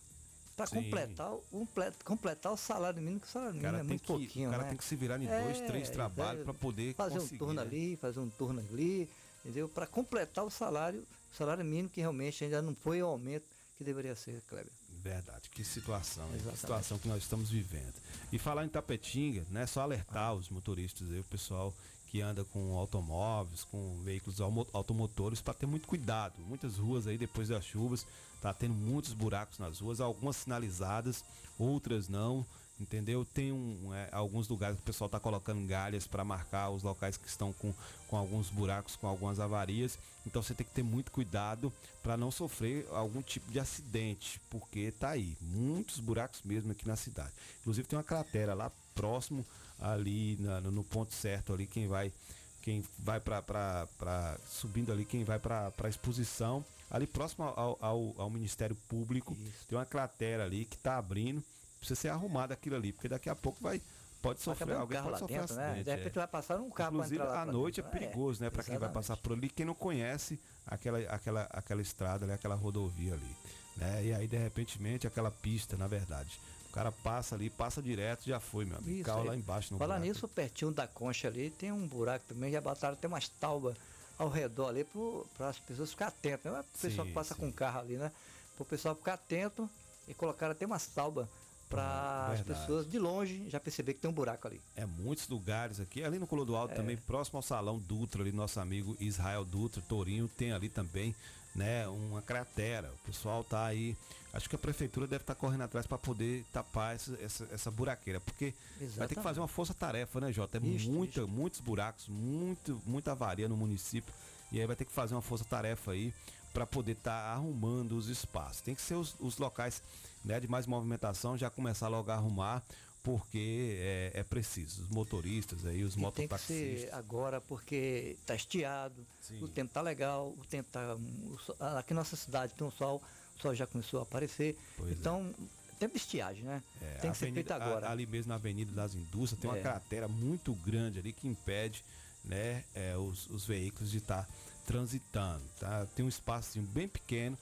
para completar, o- um ple- completar o salário mínimo, que o salário mínimo é muito que, pouquinho, o cara né? tem que se virar em dois, É, três trabalhos é, para poder fazer um turno né? ali, fazer um turno ali, entendeu? Para completar o salário, o salário mínimo que realmente ainda não foi o aumento que deveria ser, Kleber. Verdade, que situação, que situação que nós estamos vivendo. E falar em Tapetinga, não é só alertar os motoristas, aí, o pessoal que anda com automóveis, com veículos automotores, para ter muito cuidado. Muitas ruas aí, depois das chuvas, tá tendo muitos buracos nas ruas, algumas sinalizadas, outras não. Entendeu? Tem um, é, alguns lugares que o pessoal está colocando galhas para marcar os locais que estão com, com alguns buracos, com algumas avarias. Então você tem que ter muito cuidado para não sofrer algum tipo de acidente, porque tá aí muitos buracos mesmo aqui na cidade. Inclusive tem uma cratera lá próximo ali na- no, no ponto certo ali quem vai quem vai para subindo ali quem vai para a exposição ali próximo ao, ao, ao Ministério Público tem uma cratera ali que está abrindo precisa ser arrumada aquilo ali porque daqui a pouco vai pode sofrer um alguém pode lá sofrer dentro, né? acidente, De repente é. vai passar um carro Inclusive, à pra noite é dentro. É, perigoso, né? Para quem vai passar por ali, quem não conhece aquela, aquela, aquela estrada ali, aquela rodovia ali. Né? E aí, de repentemente, aquela pista, na verdade. O cara passa ali, passa direto, já foi, meu amigo. Isso aí. lá embaixo no Falar buraco. nisso, pertinho da concha ali, tem um buraco também, já botaram até umas taubas ao redor ali para as pessoas ficarem atentas. Não é o pessoal Sim, que passa sim. com carro ali, né? Para o pessoal ficar atento e colocaram até umas taubas para Ah, as pessoas de longe já perceber que tem um buraco ali. É muitos lugares aqui. Ali no Colodoaldo É. também, próximo ao Salão Dutra, ali, nosso amigo Israel Dutra, Torinho, tem ali também, né, uma cratera. O pessoal tá aí. Acho que a prefeitura deve estar correndo atrás para poder tapar essa, essa, essa buraqueira. Porque vai ter que Exatamente. fazer uma força-tarefa, né, Jota? É Isto, muita, muitos buracos, muito, muita avaria no município. E aí vai ter que fazer uma força-tarefa aí para poder estar arrumando os espaços. Tem que ser os, os locais né, de mais movimentação, já começar logo a arrumar, porque é, é preciso. Os motoristas aí, os E tem que mototaxistas. ser agora porque está estiado, Sim. o tempo tá legal, o tempo tá. sol- aqui na nossa cidade tem um sol, o sol já começou a aparecer. Pois é. então, tempo de estiagem, né? É, tem a que ser feito avenida- a- agora. ali mesmo na Avenida das Indústrias tem uma É. cratera muito grande ali que impede né, é, os, os veículos de estar transitando. Tá? Tem um espaço bem pequeno,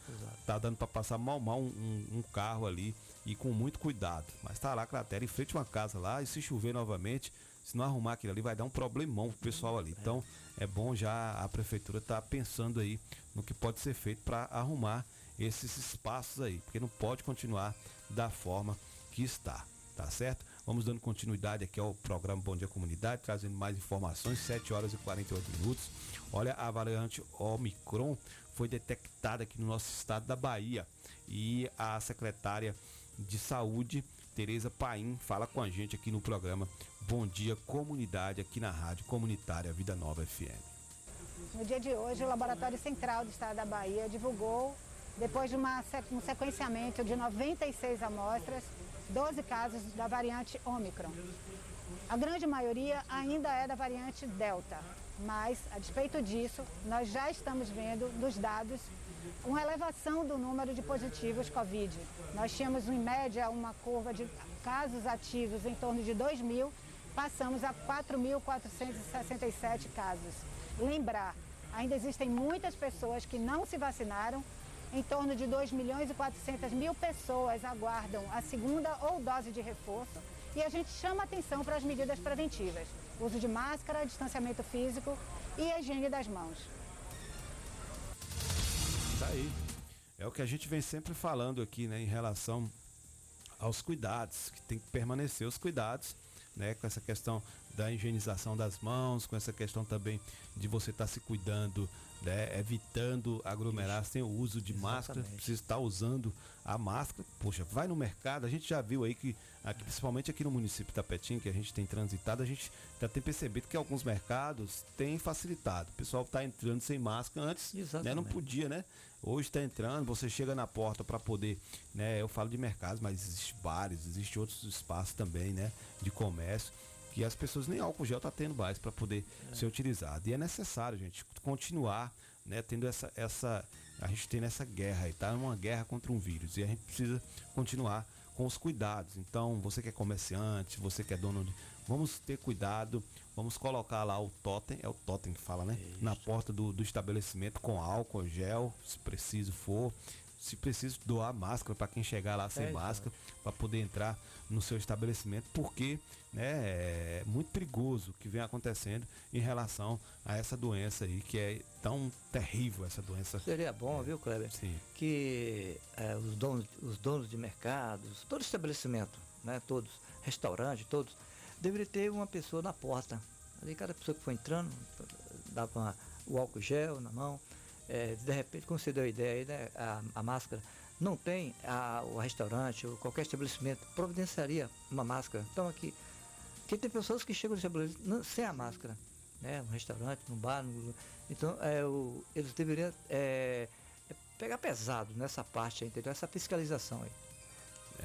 tá dando para passar mal mal um, um- um carro ali e com muito cuidado. Mas tá lá a cratera em frente a uma casa lá e se chover novamente, se não arrumar aquilo ali vai dar um problemão pro pessoal ali. Então é bom já a prefeitura estar pensando aí no que pode ser feito para arrumar esses espaços aí, porque não pode continuar da forma que está, tá certo? Vamos dando continuidade aqui ao programa Bom Dia Comunidade, trazendo mais informações, 7 horas e 48 minutos. Olha, a variante Omicron foi detectada aqui no nosso estado da Bahia e a secretária de Saúde, Tereza Paim, fala com a gente aqui no programa Bom Dia Comunidade, aqui na Rádio Comunitária Vida Nova FM. No dia de hoje, o Laboratório Central do Estado da Bahia divulgou, depois de uma, um sequenciamento de 96 amostras, 12 casos da variante Ômicron. A grande maioria ainda é da variante Delta, mas, a despeito disso, nós já estamos vendo nos dados uma elevação do número de positivos Covid. Nós tínhamos, em média, uma curva de casos ativos em torno de 2 mil, passamos a 4.467 casos. Lembrar, ainda existem muitas pessoas que não se vacinaram, em torno de 2 milhões e 400 mil pessoas aguardam a segunda ou dose de reforço e a gente chama atenção para as medidas preventivas, uso de máscara, distanciamento físico e higiene das mãos. Tá aí. É o que a gente vem sempre falando aqui, né, em relação aos cuidados, que tem que permanecer os cuidados, né, com essa questão da higienização das mãos, com essa questão também de você estar se cuidando, né, evitando aglomerar sem o uso de máscara, precisa estar usando a máscara. Poxa, vai no mercado, a gente já viu aí que, aqui, principalmente aqui no município de Tapetim, que a gente tem transitado, a gente já tem percebido que alguns mercados têm facilitado. O pessoal está entrando sem máscara antes, né, não podia, né? Hoje está entrando, você chega na porta para poder, né? Eu falo de mercados, mas existe bares, existe outros espaços também, né? De comércio que as pessoas nem álcool gel tá tendo mais para poder é. ser utilizado. E é necessário, gente, continuar, né, tendo essa essa a gente tem essa guerra, está uma guerra contra um vírus e a gente precisa continuar com os cuidados. Então, você que é comerciante, você que é dono de vamos ter cuidado, vamos colocar lá o totem, é o totem que fala, né? Isso. Na porta do, do estabelecimento com álcool, gel, se preciso for. Se preciso doar máscara para quem chegar lá sem é, máscara, para poder entrar no seu estabelecimento, porque né, é muito perigoso o que vem acontecendo em relação a essa doença aí, que é tão terrível essa doença. Seria bom, é, viu, Kleber? Sim. Que é, os, donos, os donos de mercados, todo estabelecimento, né, todos, restaurante, todos, deveria ter uma pessoa na porta. Ali cada pessoa que for entrando, dava o álcool gel na mão. É, de repente, como você deu a ideia aí, né, a, a máscara, não tem a, o restaurante ou qualquer estabelecimento providenciaria uma máscara. Então aqui, que tem pessoas que chegam no estabelecimento sem a máscara, né, no restaurante, no bar, então é, o, eles deveriam é, pegar pesado nessa parte, entendeu? Essa fiscalização aí.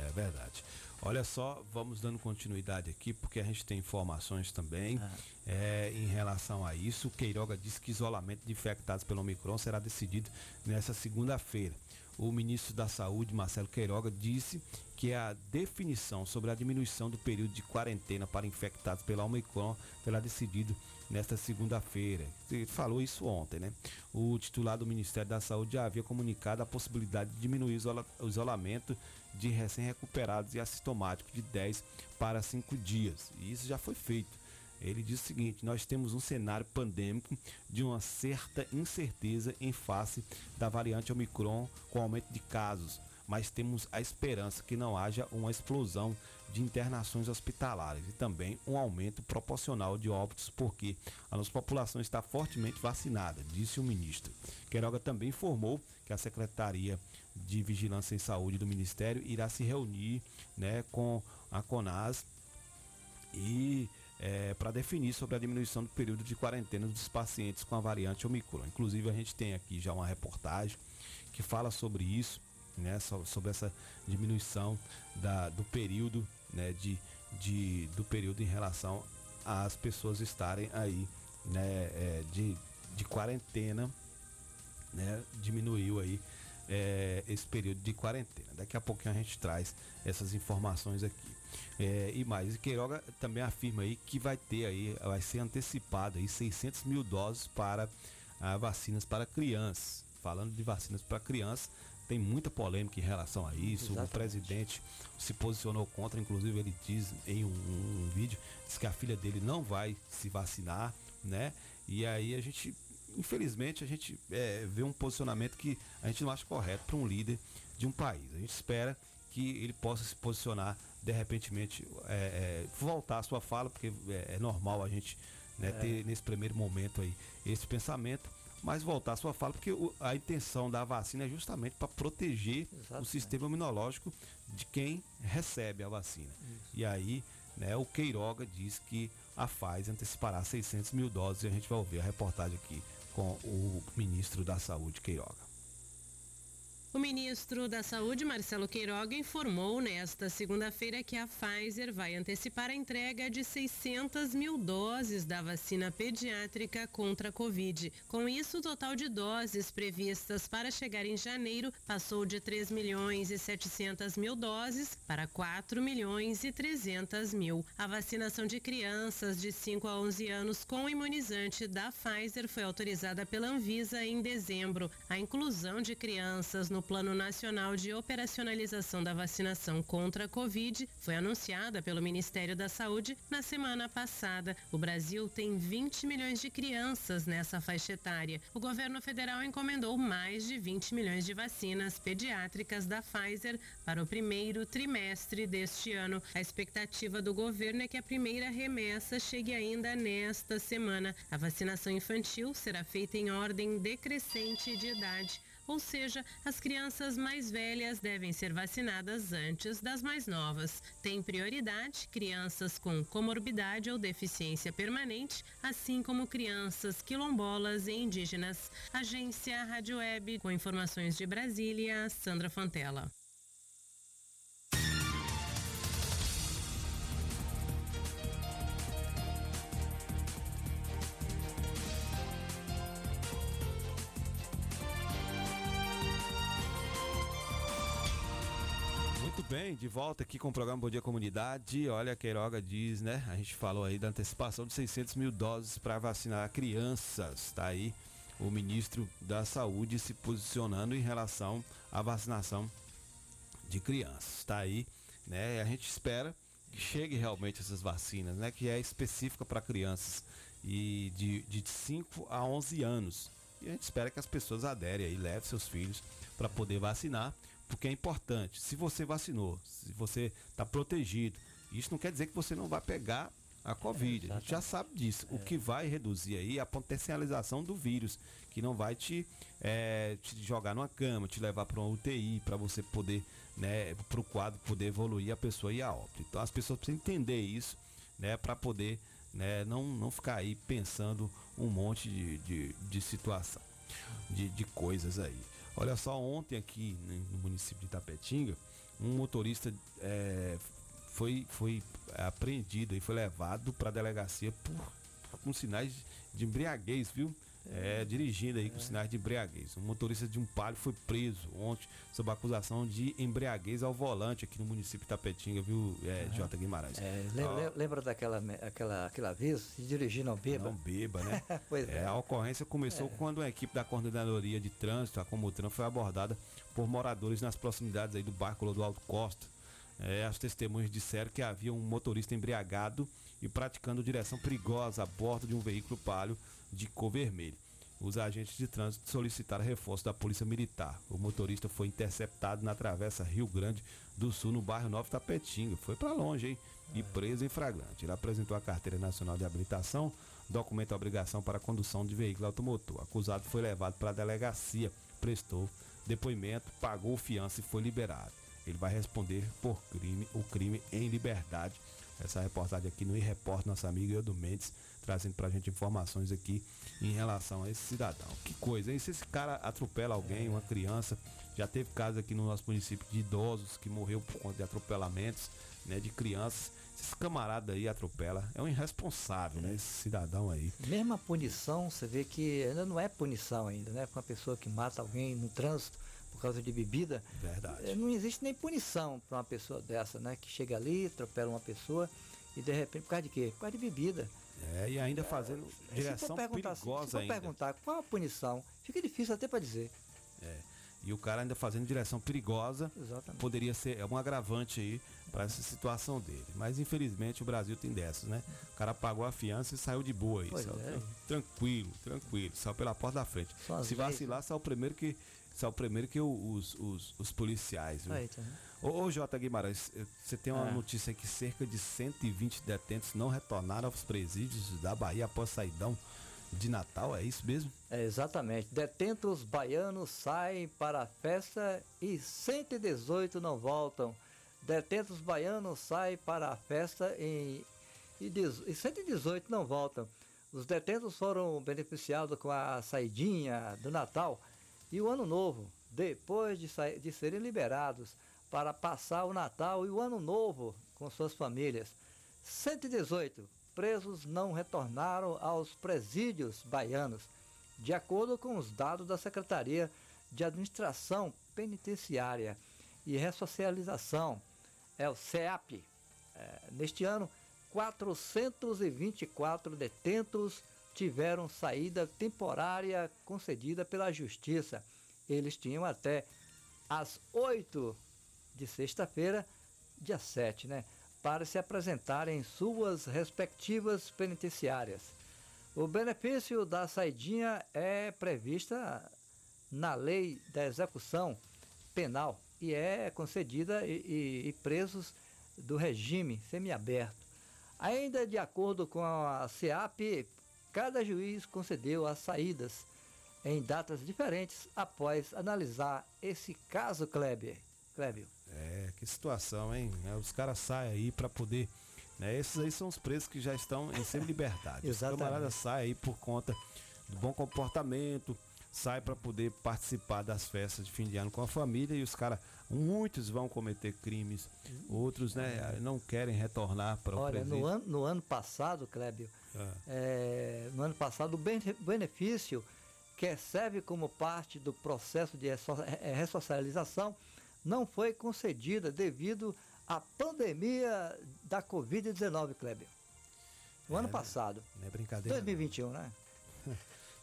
É verdade. Olha só, vamos dando continuidade aqui, porque a gente tem informações também ah. é, em relação a isso. O Queiroga disse que isolamento de infectados pelo Omicron será decidido nessa segunda-feira. O ministro da Saúde, Marcelo Queiroga, disse que a definição sobre a diminuição do período de quarentena para infectados pela Omicron será decidido nesta segunda-feira. Ele falou isso ontem, né? O titular do Ministério da Saúde já havia comunicado a possibilidade de diminuir o isolamento de recém-recuperados e assintomáticos de 10 para 5 dias. E isso já foi feito. Ele diz o seguinte: nós temos um cenário pandêmico de uma certa incerteza em face da variante Omicron com aumento de casos, mas temos a esperança que não haja uma explosão de internações hospitalares e também um aumento proporcional de óbitos, porque a nossa população está fortemente vacinada, disse o ministro. Queiroga também informou que a Secretaria de Vigilância em Saúde do Ministério irá se reunir né, com a CONAS e é, para definir sobre a diminuição do período de quarentena dos pacientes com a variante Omicron. Inclusive a gente tem aqui já uma reportagem que fala sobre isso, né, sobre essa diminuição da, do período né, de, de, do período em relação às pessoas estarem aí né, é, de, de quarentena, né, diminuiu aí é, esse período de quarentena. Daqui a pouquinho a gente traz essas informações aqui. É, e mais, Queiroga também afirma aí que vai ter aí, vai ser antecipado aí 600 mil doses para ah, vacinas para crianças. Falando de vacinas para crianças, tem muita polêmica em relação a isso. Exatamente. O presidente se posicionou contra, inclusive ele diz em um, um, um vídeo, diz que a filha dele não vai se vacinar, né? E aí a gente infelizmente, a gente é, vê um posicionamento que a gente não acha correto para um líder de um país. A gente espera que ele possa se posicionar de repente é, é, voltar à sua fala, porque é, é normal a gente né, é. ter nesse primeiro momento aí esse pensamento, mas voltar à sua fala, porque o, a intenção da vacina é justamente para proteger Exatamente. o sistema imunológico de quem recebe a vacina. Isso. E aí, né, o Queiroga diz que a Pfizer antecipará 600 mil doses e a gente vai ouvir a reportagem aqui com o ministro da Saúde, Queiroga. O ministro da Saúde, Marcelo Queiroga, informou nesta segunda-feira que a Pfizer vai antecipar a entrega de 600 mil doses da vacina pediátrica contra a Covid. Com isso, o total de doses previstas para chegar em janeiro passou de 3 milhões e 700 mil doses para 4 milhões e 300 mil. A vacinação de crianças de 5 a 11 anos com imunizante da Pfizer foi autorizada pela Anvisa em dezembro. A inclusão de crianças no no Plano Nacional de Operacionalização da Vacinação contra a Covid foi anunciada pelo Ministério da Saúde na semana passada. O Brasil tem 20 milhões de crianças nessa faixa etária. O governo federal encomendou mais de 20 milhões de vacinas pediátricas da Pfizer para o primeiro trimestre deste ano. A expectativa do governo é que a primeira remessa chegue ainda nesta semana. A vacinação infantil será feita em ordem decrescente de idade ou seja, as crianças mais velhas devem ser vacinadas antes das mais novas. Tem prioridade crianças com comorbidade ou deficiência permanente, assim como crianças quilombolas e indígenas. Agência Rádio Web, com informações de Brasília, Sandra Fontela. Bem, de volta aqui com o programa Bom Dia Comunidade. Olha, Queiroga diz, né? A gente falou aí da antecipação de 600 mil doses para vacinar crianças. Tá aí o ministro da Saúde se posicionando em relação à vacinação de crianças. Tá aí, né? E a gente espera que chegue realmente essas vacinas, né? Que é específica para crianças e de, de 5 a 11 anos. E a gente espera que as pessoas aderem aí, levem seus filhos para poder vacinar, porque é importante. Se você vacinou, se você está protegido, isso não quer dizer que você não vai pegar a Covid. a gente já sabe disso. O que vai reduzir aí é a potencialização do vírus, que não vai te, eh, te jogar numa cama, te levar para uma UTI, para você poder, né, para o quadro poder evoluir a pessoa e a óbito. Então as pessoas precisam entender isso, né, para poder né, não, não ficar aí pensando um monte de, de, de situação, de, de coisas aí. Olha só, ontem aqui né, no município de Itapetinga, um motorista é, foi, foi apreendido e foi levado para a delegacia por, com sinais de embriaguez, viu? É, dirigindo aí com sinais de embriaguez. Um motorista de um palio foi preso ontem sob acusação de embriaguez ao volante aqui no município de Tapetinga, viu, é, Aham. Jota Guimarães? É, le- Ó, le- lembra daquela aquela, aquela vez se dirigir não beba? Não beba, né? pois É, é. a ocorrência começou É. quando a equipe da Coordenadoria de Trânsito, a Comutran, foi abordada por moradores nas proximidades aí do bairro Clodoaldo Costa. É, as testemunhas disseram que havia um motorista embriagado e praticando direção perigosa a bordo de um veículo palio de cor vermelha. Os agentes de trânsito solicitaram reforço da Polícia Militar. O motorista foi interceptado na travessa Rio Grande do Sul, no bairro Nova Tapetinga. Foi para longe, hein? E preso em flagrante. Ele apresentou a Carteira Nacional de Habilitação, documento obrigação para condução de veículo automotor. O acusado foi levado para a delegacia, prestou depoimento, pagou fiança e foi liberado. Ele vai responder por crime, o crime em liberdade. Essa reportagem aqui no iReport, nosso amigo Eudo Mendes, trazendo pra gente informações aqui em relação a esse cidadão. Que coisa, hein? Se esse cara atropela alguém, uma criança, já teve casos aqui no nosso município de idosos que morreu por conta de atropelamentos, né, de crianças. Se esse camarada aí atropela, é um irresponsável, né, esse cidadão aí. Mesmo a punição, você vê que ainda não é punição ainda, né? Com uma pessoa que mata alguém no trânsito por causa de bebida. Verdade. eh, Não existe nem punição para uma pessoa dessa, né? Que chega ali, atropela uma pessoa e de repente, por causa de quê? Por causa de bebida. É, e ainda fazendo Se direção se perigosa for ainda. perguntar qual a punição, fica difícil até para dizer. É. E o cara ainda fazendo direção perigosa. Exatamente. Poderia ser é um agravante aí para essa situação dele. Mas infelizmente o Brasil tem dessas, né? O cara pagou a fiança e saiu de boa aí. Saiu é. tran- Tranquilo, tranquilo. Saiu pela porta da frente. As Se vacilar, saiu primeiro que. Saiu primeiro que o- os, os, os policiais. Viu? Aí, tá vendo? Ô, ô J. Guimarães, eh, você tem uma Ah. notícia que cerca de 120 detentos não retornaram aos presídios da Bahia após saidão de Natal, é isso mesmo? É, exatamente. Detentos baianos saem para a festa e 118 não voltam. Detentos baianos saem para a festa e, e, dez- e 118 não voltam. Os detentos foram beneficiados com a saidinha do Natal e o Ano Novo, depois de, de serem liberados para passar o Natal e o Ano Novo com suas famílias. 118 presos não retornaram aos presídios baianos, de acordo com os dados da Secretaria de Administração Penitenciária e Ressocialização, é o CEAP. É, neste ano, 424 detentos tiveram saída temporária concedida pela Justiça. Eles tinham até às 8 de sexta-feira, dia 7, né? Para se apresentarem em suas respectivas penitenciárias. O benefício da saidinha é prevista na lei da execução penal e é concedida e, e, e presos do regime semiaberto. Ainda de acordo com a SEAP, cada juiz concedeu as saídas em datas diferentes após analisar esse caso, Kleber. Kleber. É, que situação, hein? É, os caras saem aí para poder. Né? Esses aí são os presos que já estão em semi-liberdade. os camaradas saem aí por conta do bom comportamento, sai para poder participar das festas de fim de ano com a família e os caras, muitos vão cometer crimes, outros né, não querem retornar para o Olha, presídio. no ano, no ano passado, Clébio, é, no ano passado, o bene- benefício que serve como parte do processo de resso- eh, ressocialização não foi concedida devido à pandemia da Covid-19, Clébio. No ano É, passado. Não é brincadeira. 2021, né?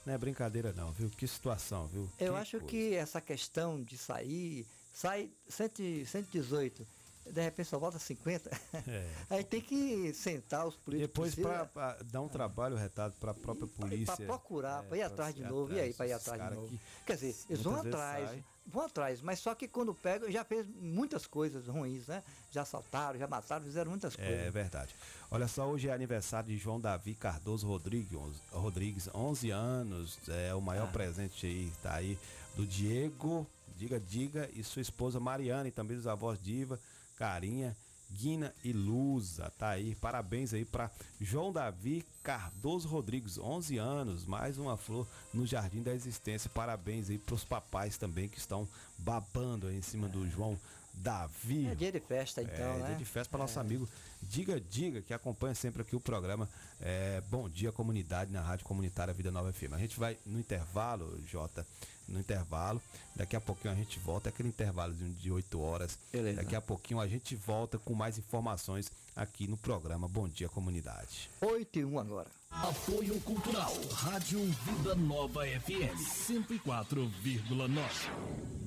Não é brincadeira não, viu? Que situação, viu? Eu Que acho coisa. que essa questão de sair, sai 100, 118, de repente só volta 50. É. Aí tem que sentar os políticos. Depois para dar um trabalho retado para a própria polícia. Para procurar, é, para ir atrás de novo, e aí, atrás para ir atrás de novo. que Quer dizer, eles vão atrás. Vão atrás, mas só que quando pegam, já fez muitas coisas ruins, né? Já assaltaram, já mataram, fizeram muitas coisas. É verdade. Olha só, hoje é aniversário de João Davi Cardoso Rodrigues, Rodrigues 11 anos. É o maior Ah. presente aí, tá aí, do Diego, Diga Diga, e sua esposa Mariana, e também dos avós Diva, Carinha, Guina e Luza. Tá aí, parabéns aí para João Davi Cardoso Rodrigues, 11 anos, mais uma flor no Jardim da Existência. Parabéns aí pros papais também que estão babando aí em cima do João Davi. É dia de festa, então, É, né? dia de festa para nosso amigo Diga Diga, que acompanha sempre aqui o programa é, Bom Dia Comunidade na Rádio Comunitária Vida Nova FM. A gente vai no intervalo, Jota, no intervalo. Daqui a pouquinho a gente volta, aquele intervalo de 8 horas. Beleza. Daqui a pouquinho a gente volta com mais informações aqui no programa Bom Dia Comunidade. 8 e 1 agora. Apoio Cultural, Rádio Vida Nova FM 104,9.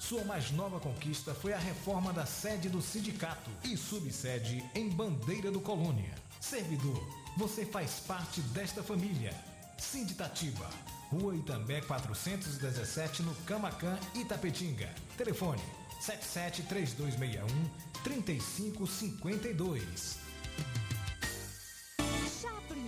Sua mais nova conquista foi a reforma da sede do sindicato e subsede em Bandeira do Colônia. Servidor, você faz parte desta família. Sinditatiba, Rua Itambé 417 no Camacan, Itapetinga. Telefone 773261 3552.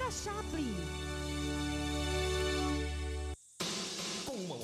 pra Chaplin.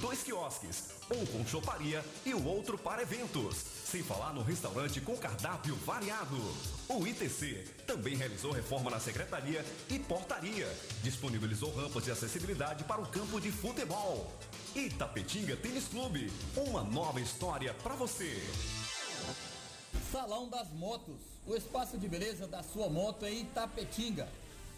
dois quiosques, um com choparia e o outro para eventos. Sem falar no restaurante com cardápio variado. O ITC também realizou reforma na secretaria e portaria. Disponibilizou rampas de acessibilidade para o campo de futebol. Itapetinga Tênis Clube, uma nova história para você. Salão das Motos, o espaço de beleza da sua moto em Itapetinga.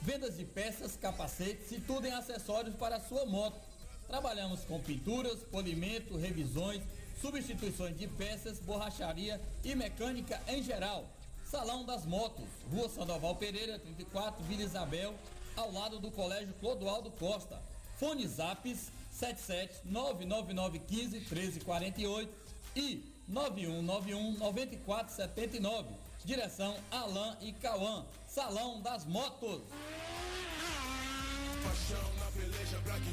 Vendas de peças, capacetes e tudo em acessórios para a sua moto. Trabalhamos com pinturas, polimento, revisões, substituições de peças, borracharia e mecânica em geral. Salão das Motos, Rua Sandoval Pereira, 34, Vila Isabel, ao lado do Colégio Clodoaldo Costa. Fone Zaps 77 99915 1348 e 9191 9479. Direção Alain e Cauã. Salão das Motos. Paixão na pra que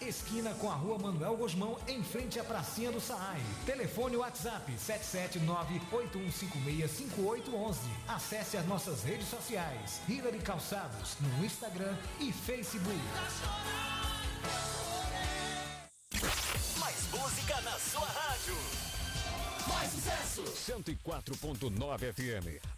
esquina com a Rua Manuel Gosmão, em frente à pracinha do Saai. Telefone WhatsApp 779-8156-5811. Acesse as nossas redes sociais. Hillary Calçados, no Instagram e Facebook. Mais música na sua rádio. Mais sucesso. 104.9 FM.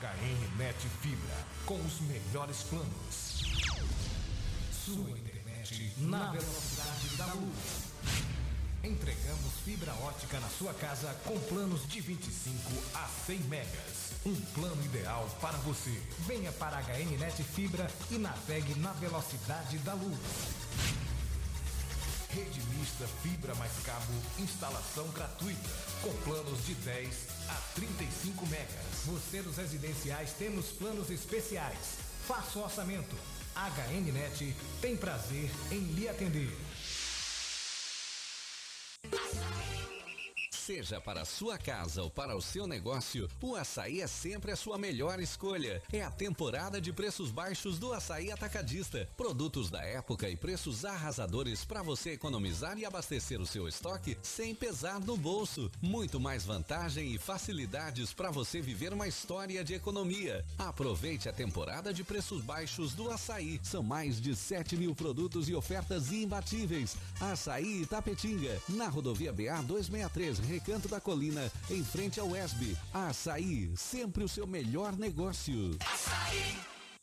HN Net Fibra, com os melhores planos. Sua internet na velocidade da luz. Entregamos fibra ótica na sua casa com planos de 25 a 100 megas. Um plano ideal para você. Venha para a HN Net Fibra e navegue na velocidade da luz. Rede mista fibra mais cabo, instalação gratuita, com planos de 10 a 35 megas. Você dos residenciais temos planos especiais. Faça o orçamento. HNnet tem prazer em lhe atender. Seja para sua casa ou para o seu negócio, o açaí é sempre a sua melhor escolha. É a temporada de preços baixos do açaí atacadista. Produtos da época e preços arrasadores para você economizar e abastecer o seu estoque sem pesar no bolso. Muito mais vantagem e facilidades para você viver uma história de economia. Aproveite a temporada de preços baixos do açaí. São mais de 7 mil produtos e ofertas imbatíveis. Açaí Tapetinga, na rodovia BA 263, Recanto da Colina, em frente ao ESB. Açaí, sempre o seu melhor negócio.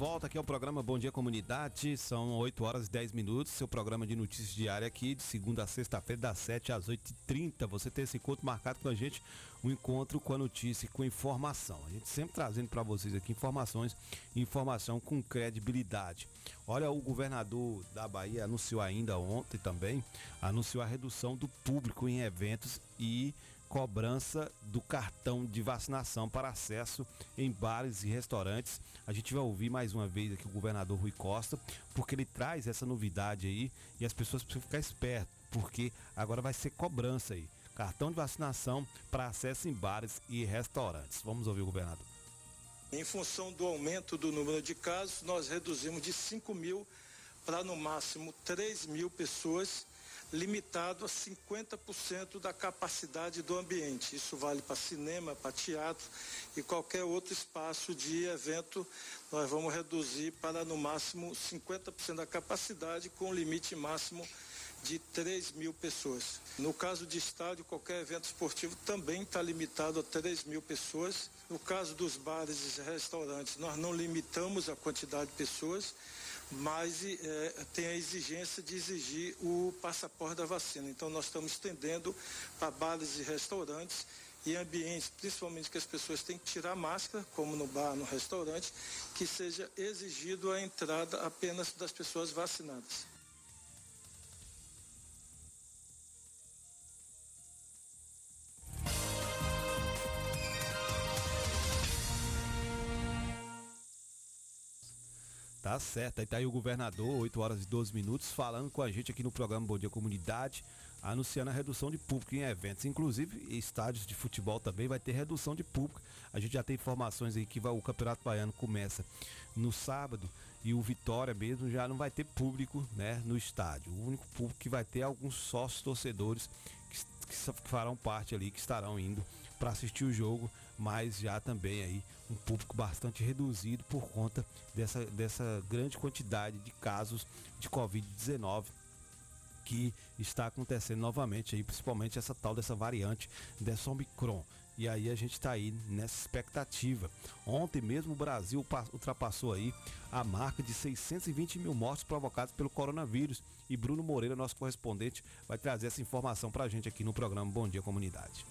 Volta aqui ao programa Bom Dia Comunidade. São 8 horas e 10 minutos. Seu programa de notícias diária aqui, de segunda a sexta-feira, das 7 às 8h30. Você tem esse encontro marcado com a gente, um encontro com a notícia e com informação. A gente sempre trazendo para vocês aqui informações, informação com credibilidade. Olha, o governador da Bahia anunciou ainda ontem também, anunciou a redução do público em eventos e cobrança do cartão de vacinação para acesso em bares e restaurantes. A gente vai ouvir mais uma vez aqui o governador Rui Costa, porque ele traz essa novidade aí e as pessoas precisam ficar espertas, porque agora vai ser cobrança aí. Cartão de vacinação para acesso em bares e restaurantes. Vamos ouvir o governador. Em função do aumento do número de casos, nós reduzimos de 5 mil para no máximo 3 mil pessoas, limitado a 50% da capacidade do ambiente. Isso vale para cinema, para teatro e qualquer outro espaço de evento. Nós vamos reduzir para no máximo 50% da capacidade, com limite máximo de 3 mil pessoas. No caso de estádio, qualquer evento esportivo também está limitado a 3 mil pessoas. No caso dos bares e restaurantes, nós não limitamos a quantidade de pessoas, mas eh, tem a exigência de exigir o passaporte da vacina. Então, nós estamos estendendo para bares e restaurantes e ambientes, principalmente que as pessoas têm que tirar máscara, como no bar, no restaurante, que seja exigido a entrada apenas das pessoas vacinadas. Tá certo, aí tá aí o governador, 8 horas e 12 minutos, falando com a gente aqui no programa Bom Dia Comunidade, anunciando a redução de público em eventos, inclusive estádios de futebol também vai ter redução de público. A gente já tem informações aí que vai, o Campeonato Baiano começa no sábado e o Vitória mesmo já não vai ter público, né, no estádio. O único público que vai ter é alguns sócios torcedores que, que farão parte ali, que estarão indo para assistir o jogo, mas já também aí um público bastante reduzido por conta dessa, dessa grande quantidade de casos de Covid-19 que está acontecendo novamente aí, principalmente essa tal dessa variante dessa Omicron. E aí a gente está aí nessa expectativa. Ontem mesmo o Brasil pa- ultrapassou aí a marca de 620 mil mortes provocadas pelo coronavírus. E Bruno Moreira, nosso correspondente, vai trazer essa informação para a gente aqui no programa Bom Dia Comunidade.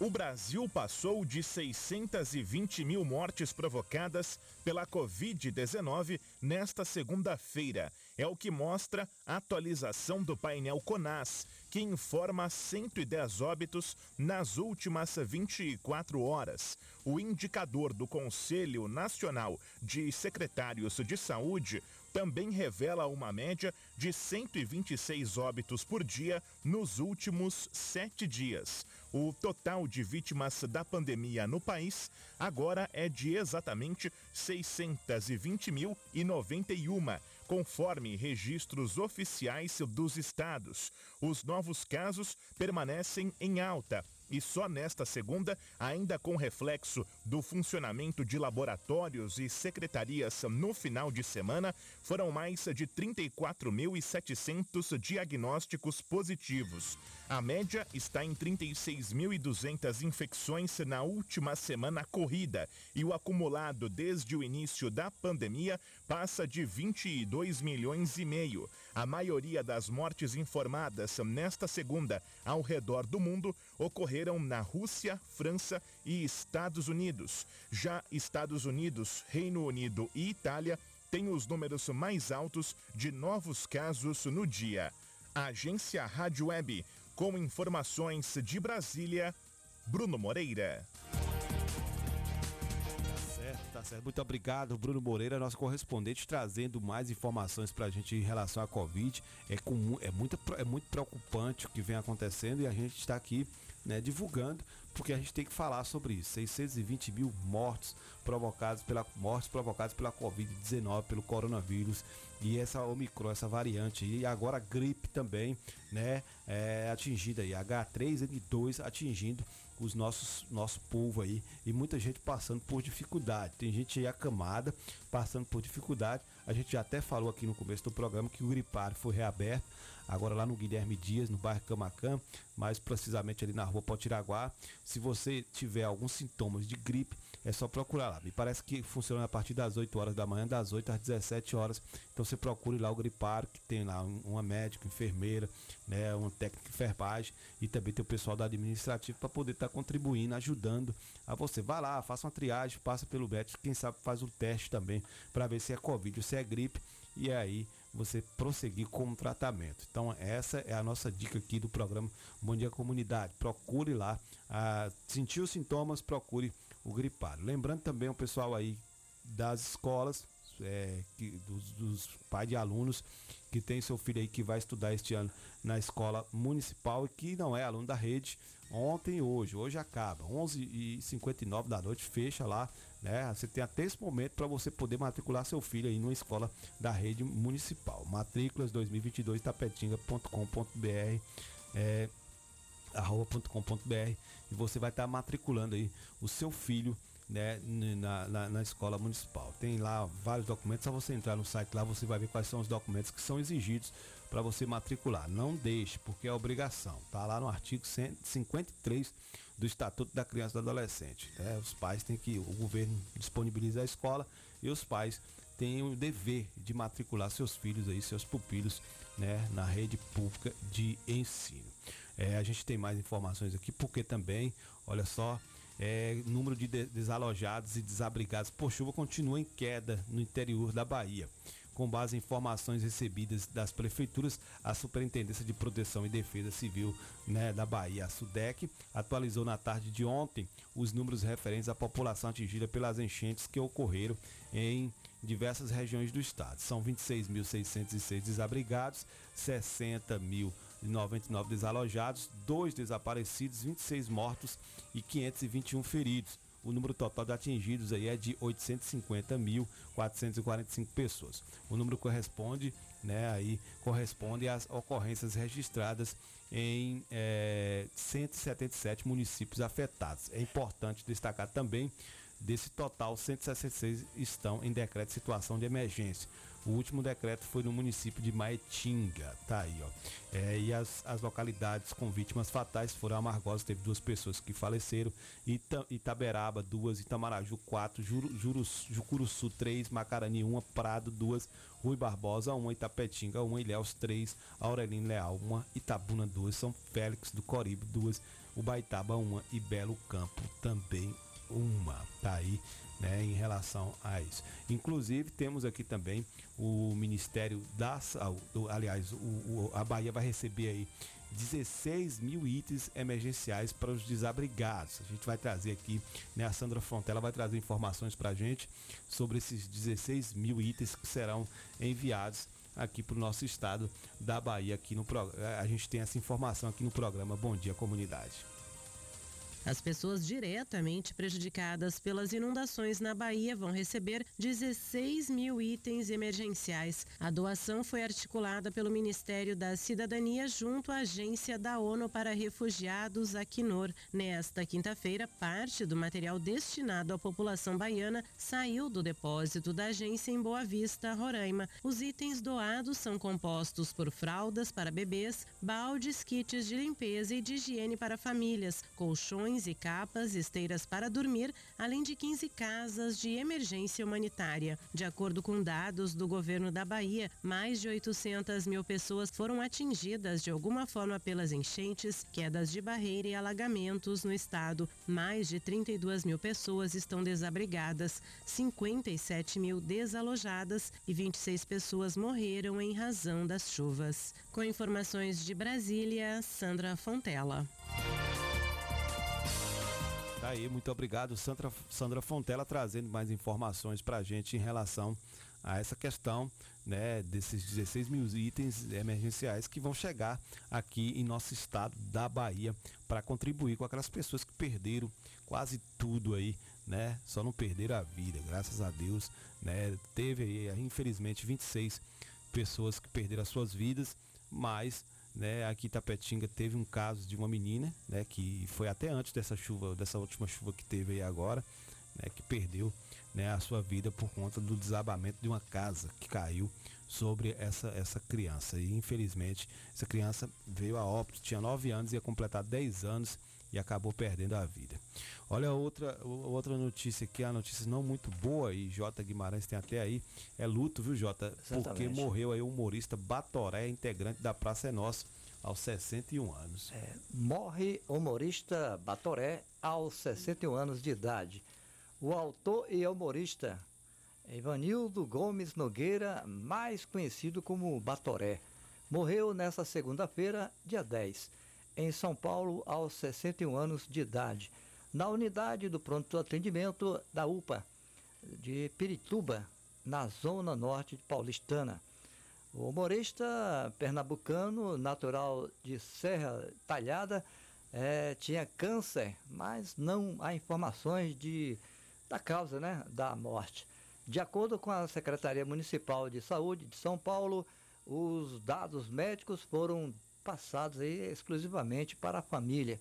O Brasil passou de 620 mil mortes provocadas pela Covid-19 nesta segunda-feira. É o que mostra a atualização do painel CONAS, que informa 110 óbitos nas últimas 24 horas. O indicador do Conselho Nacional de Secretários de Saúde também revela uma média de 126 óbitos por dia nos últimos sete dias. O total de vítimas da pandemia no país agora é de exatamente 620.091, conforme registros oficiais dos estados. Os novos casos permanecem em alta. E só nesta segunda, ainda com reflexo do funcionamento de laboratórios e secretarias no final de semana, foram mais de 34.700 diagnósticos positivos. A média está em 36.200 infecções na última semana corrida e o acumulado desde o início da pandemia passa de 22 milhões e meio. A maioria das mortes informadas nesta segunda ao redor do mundo ocorreram na Rússia, França e Estados Unidos. Já Estados Unidos, Reino Unido e Itália têm os números mais altos de novos casos no dia. A agência Rádio Web, com informações de Brasília, Bruno Moreira. Tá certo. Muito obrigado, Bruno Moreira, nosso correspondente, trazendo mais informações para a gente em relação à Covid. É, com, é, muito, é muito preocupante o que vem acontecendo e a gente está aqui né, divulgando, porque a gente tem que falar sobre isso. 620 mil mortos provocados pela mortes provocadas pela Covid-19, pelo coronavírus e essa Omicron, essa variante e agora a gripe também, né, é, atingida aí, H3N2 atingindo os nossos nosso povo aí e muita gente passando por dificuldade. Tem gente aí acamada passando por dificuldade. A gente já até falou aqui no começo do programa que o gripário foi reaberto agora lá no Guilherme Dias, no bairro Camacan, mais precisamente ali na rua Potiraguá. Se você tiver alguns sintomas de gripe, é só procurar lá. Me parece que funciona a partir das 8 horas da manhã, das 8 às 17 horas. Então você procure lá o gripário, que tem lá uma médica, enfermeira, né, um técnico de enfermagem e também tem o pessoal da administrativa para poder estar tá contribuindo, ajudando a você. Vá lá, faça uma triagem, passa pelo médico, quem sabe faz um teste também para ver se é Covid ou se é gripe. E aí você prosseguir com o tratamento. Então, essa é a nossa dica aqui do programa Bom Dia Comunidade. Procure lá, ah, sentiu os sintomas, procure o gripário. Lembrando também o pessoal aí das escolas, é, que, dos, dos pais de alunos que tem seu filho aí que vai estudar este ano na escola municipal e que não é aluno da rede, ontem e hoje, hoje acaba, 11h59 da noite, fecha lá né? Você tem até esse momento para você poder matricular seu filho aí numa escola da rede municipal. Matrículas 2022 tapetinga.com.br é, arroba.com.br e você vai estar tá matriculando aí o seu filho né, na, na, na, escola municipal. Tem lá vários documentos, só você entrar no site lá, você vai ver quais são os documentos que são exigidos para você matricular. Não deixe, porque é obrigação. Tá lá no artigo 153 do Estatuto da Criança e do Adolescente. Né? Os pais têm que, o governo disponibiliza a escola e os pais têm o dever de matricular seus filhos aí, seus pupilos, né, na rede pública de ensino. É, a gente tem mais informações aqui, porque também, olha só, é, número de desalojados e desabrigados por chuva continua em queda no interior da Bahia com base em informações recebidas das prefeituras, a Superintendência de Proteção e Defesa Civil né, da Bahia, a SUDEC, atualizou na tarde de ontem os números referentes à população atingida pelas enchentes que ocorreram em diversas regiões do estado. São 26.606 desabrigados, 60.099 desalojados, dois desaparecidos, 26 mortos e 521 feridos o número total de atingidos aí é de 850.445 pessoas. O número corresponde, né, aí corresponde às ocorrências registradas em é, eh, 177 municípios afetados. É importante destacar também desse total 166 estão em decreto de situação de emergência. O último decreto foi no município de Maetinga, tá aí, ó. É, e as, as localidades com vítimas fatais foram Amargosa, teve duas pessoas que faleceram, Ita, Itaberaba, duas, Itamaraju, quatro, Juru, Jurus, Jucuruçu, três, Macarani, uma, Prado, duas, Rui Barbosa, uma, Itapetinga, uma, Ilhéus, três, Aurelino Leal, uma, Itabuna, duas, São Félix do Coribe, duas, Ubaitaba, uma. E Belo Campo também uma. Tá aí né, em relação a isso. Inclusive, temos aqui também o Ministério da Saúde, aliás, o, o, a Bahia vai receber aí 16 mil itens emergenciais para os desabrigados. A gente vai trazer aqui, né, a Sandra Frontela vai trazer informações para a gente sobre esses 16 mil itens que serão enviados aqui para o nosso estado da Bahia. Aqui no, a gente tem essa informação aqui no programa Bom Dia Comunidade. As pessoas diretamente prejudicadas pelas inundações na Bahia vão receber 16 mil itens emergenciais. A doação foi articulada pelo Ministério da Cidadania junto à Agência da ONU para Refugiados, Acnur. Nesta quinta-feira, parte do material destinado à população baiana saiu do depósito da agência em Boa Vista, Roraima. Os itens doados são compostos por fraldas para bebês, baldes, kits de limpeza e de higiene para famílias, colchões 15 capas, esteiras para dormir, além de 15 casas de emergência humanitária. De acordo com dados do governo da Bahia, mais de 800 mil pessoas foram atingidas de alguma forma pelas enchentes, quedas de barreira e alagamentos no estado. Mais de 32 mil pessoas estão desabrigadas, 57 mil desalojadas e 26 pessoas morreram em razão das chuvas. Com informações de Brasília, Sandra Fontela. Tá aí, muito obrigado, Sandra, Sandra Fontela, trazendo mais informações para a gente em relação a essa questão né, desses 16 mil itens emergenciais que vão chegar aqui em nosso estado da Bahia para contribuir com aquelas pessoas que perderam quase tudo aí, né? Só não perderam a vida, graças a Deus, né? Teve aí, infelizmente, 26 pessoas que perderam as suas vidas, mas né, aqui em Tapetinga teve um caso de uma menina, né, que foi até antes dessa chuva, dessa última chuva que teve aí agora, né, que perdeu né, a sua vida por conta do desabamento de uma casa que caiu sobre essa, essa criança. E infelizmente essa criança veio a óbito, tinha 9 anos, ia completar 10 anos e acabou perdendo a vida. Olha outra, outra notícia aqui, a notícia não muito boa e Jota Guimarães tem até aí, é luto, viu Jota? Porque morreu aí o humorista Batoré, integrante da Praça é Nossa, aos 61 anos. É, morre humorista Batoré aos 61 anos de idade. O autor e humorista Ivanildo Gomes Nogueira, mais conhecido como Batoré, morreu nesta segunda-feira, dia 10, em São Paulo, aos 61 anos de idade, na unidade do pronto atendimento da UPA de Pirituba, na zona norte de paulistana. O humorista pernambucano, natural de Serra Talhada, é, tinha câncer, mas não há informações de da causa né, da morte. De acordo com a Secretaria Municipal de Saúde de São Paulo, os dados médicos foram passados aí exclusivamente para a família.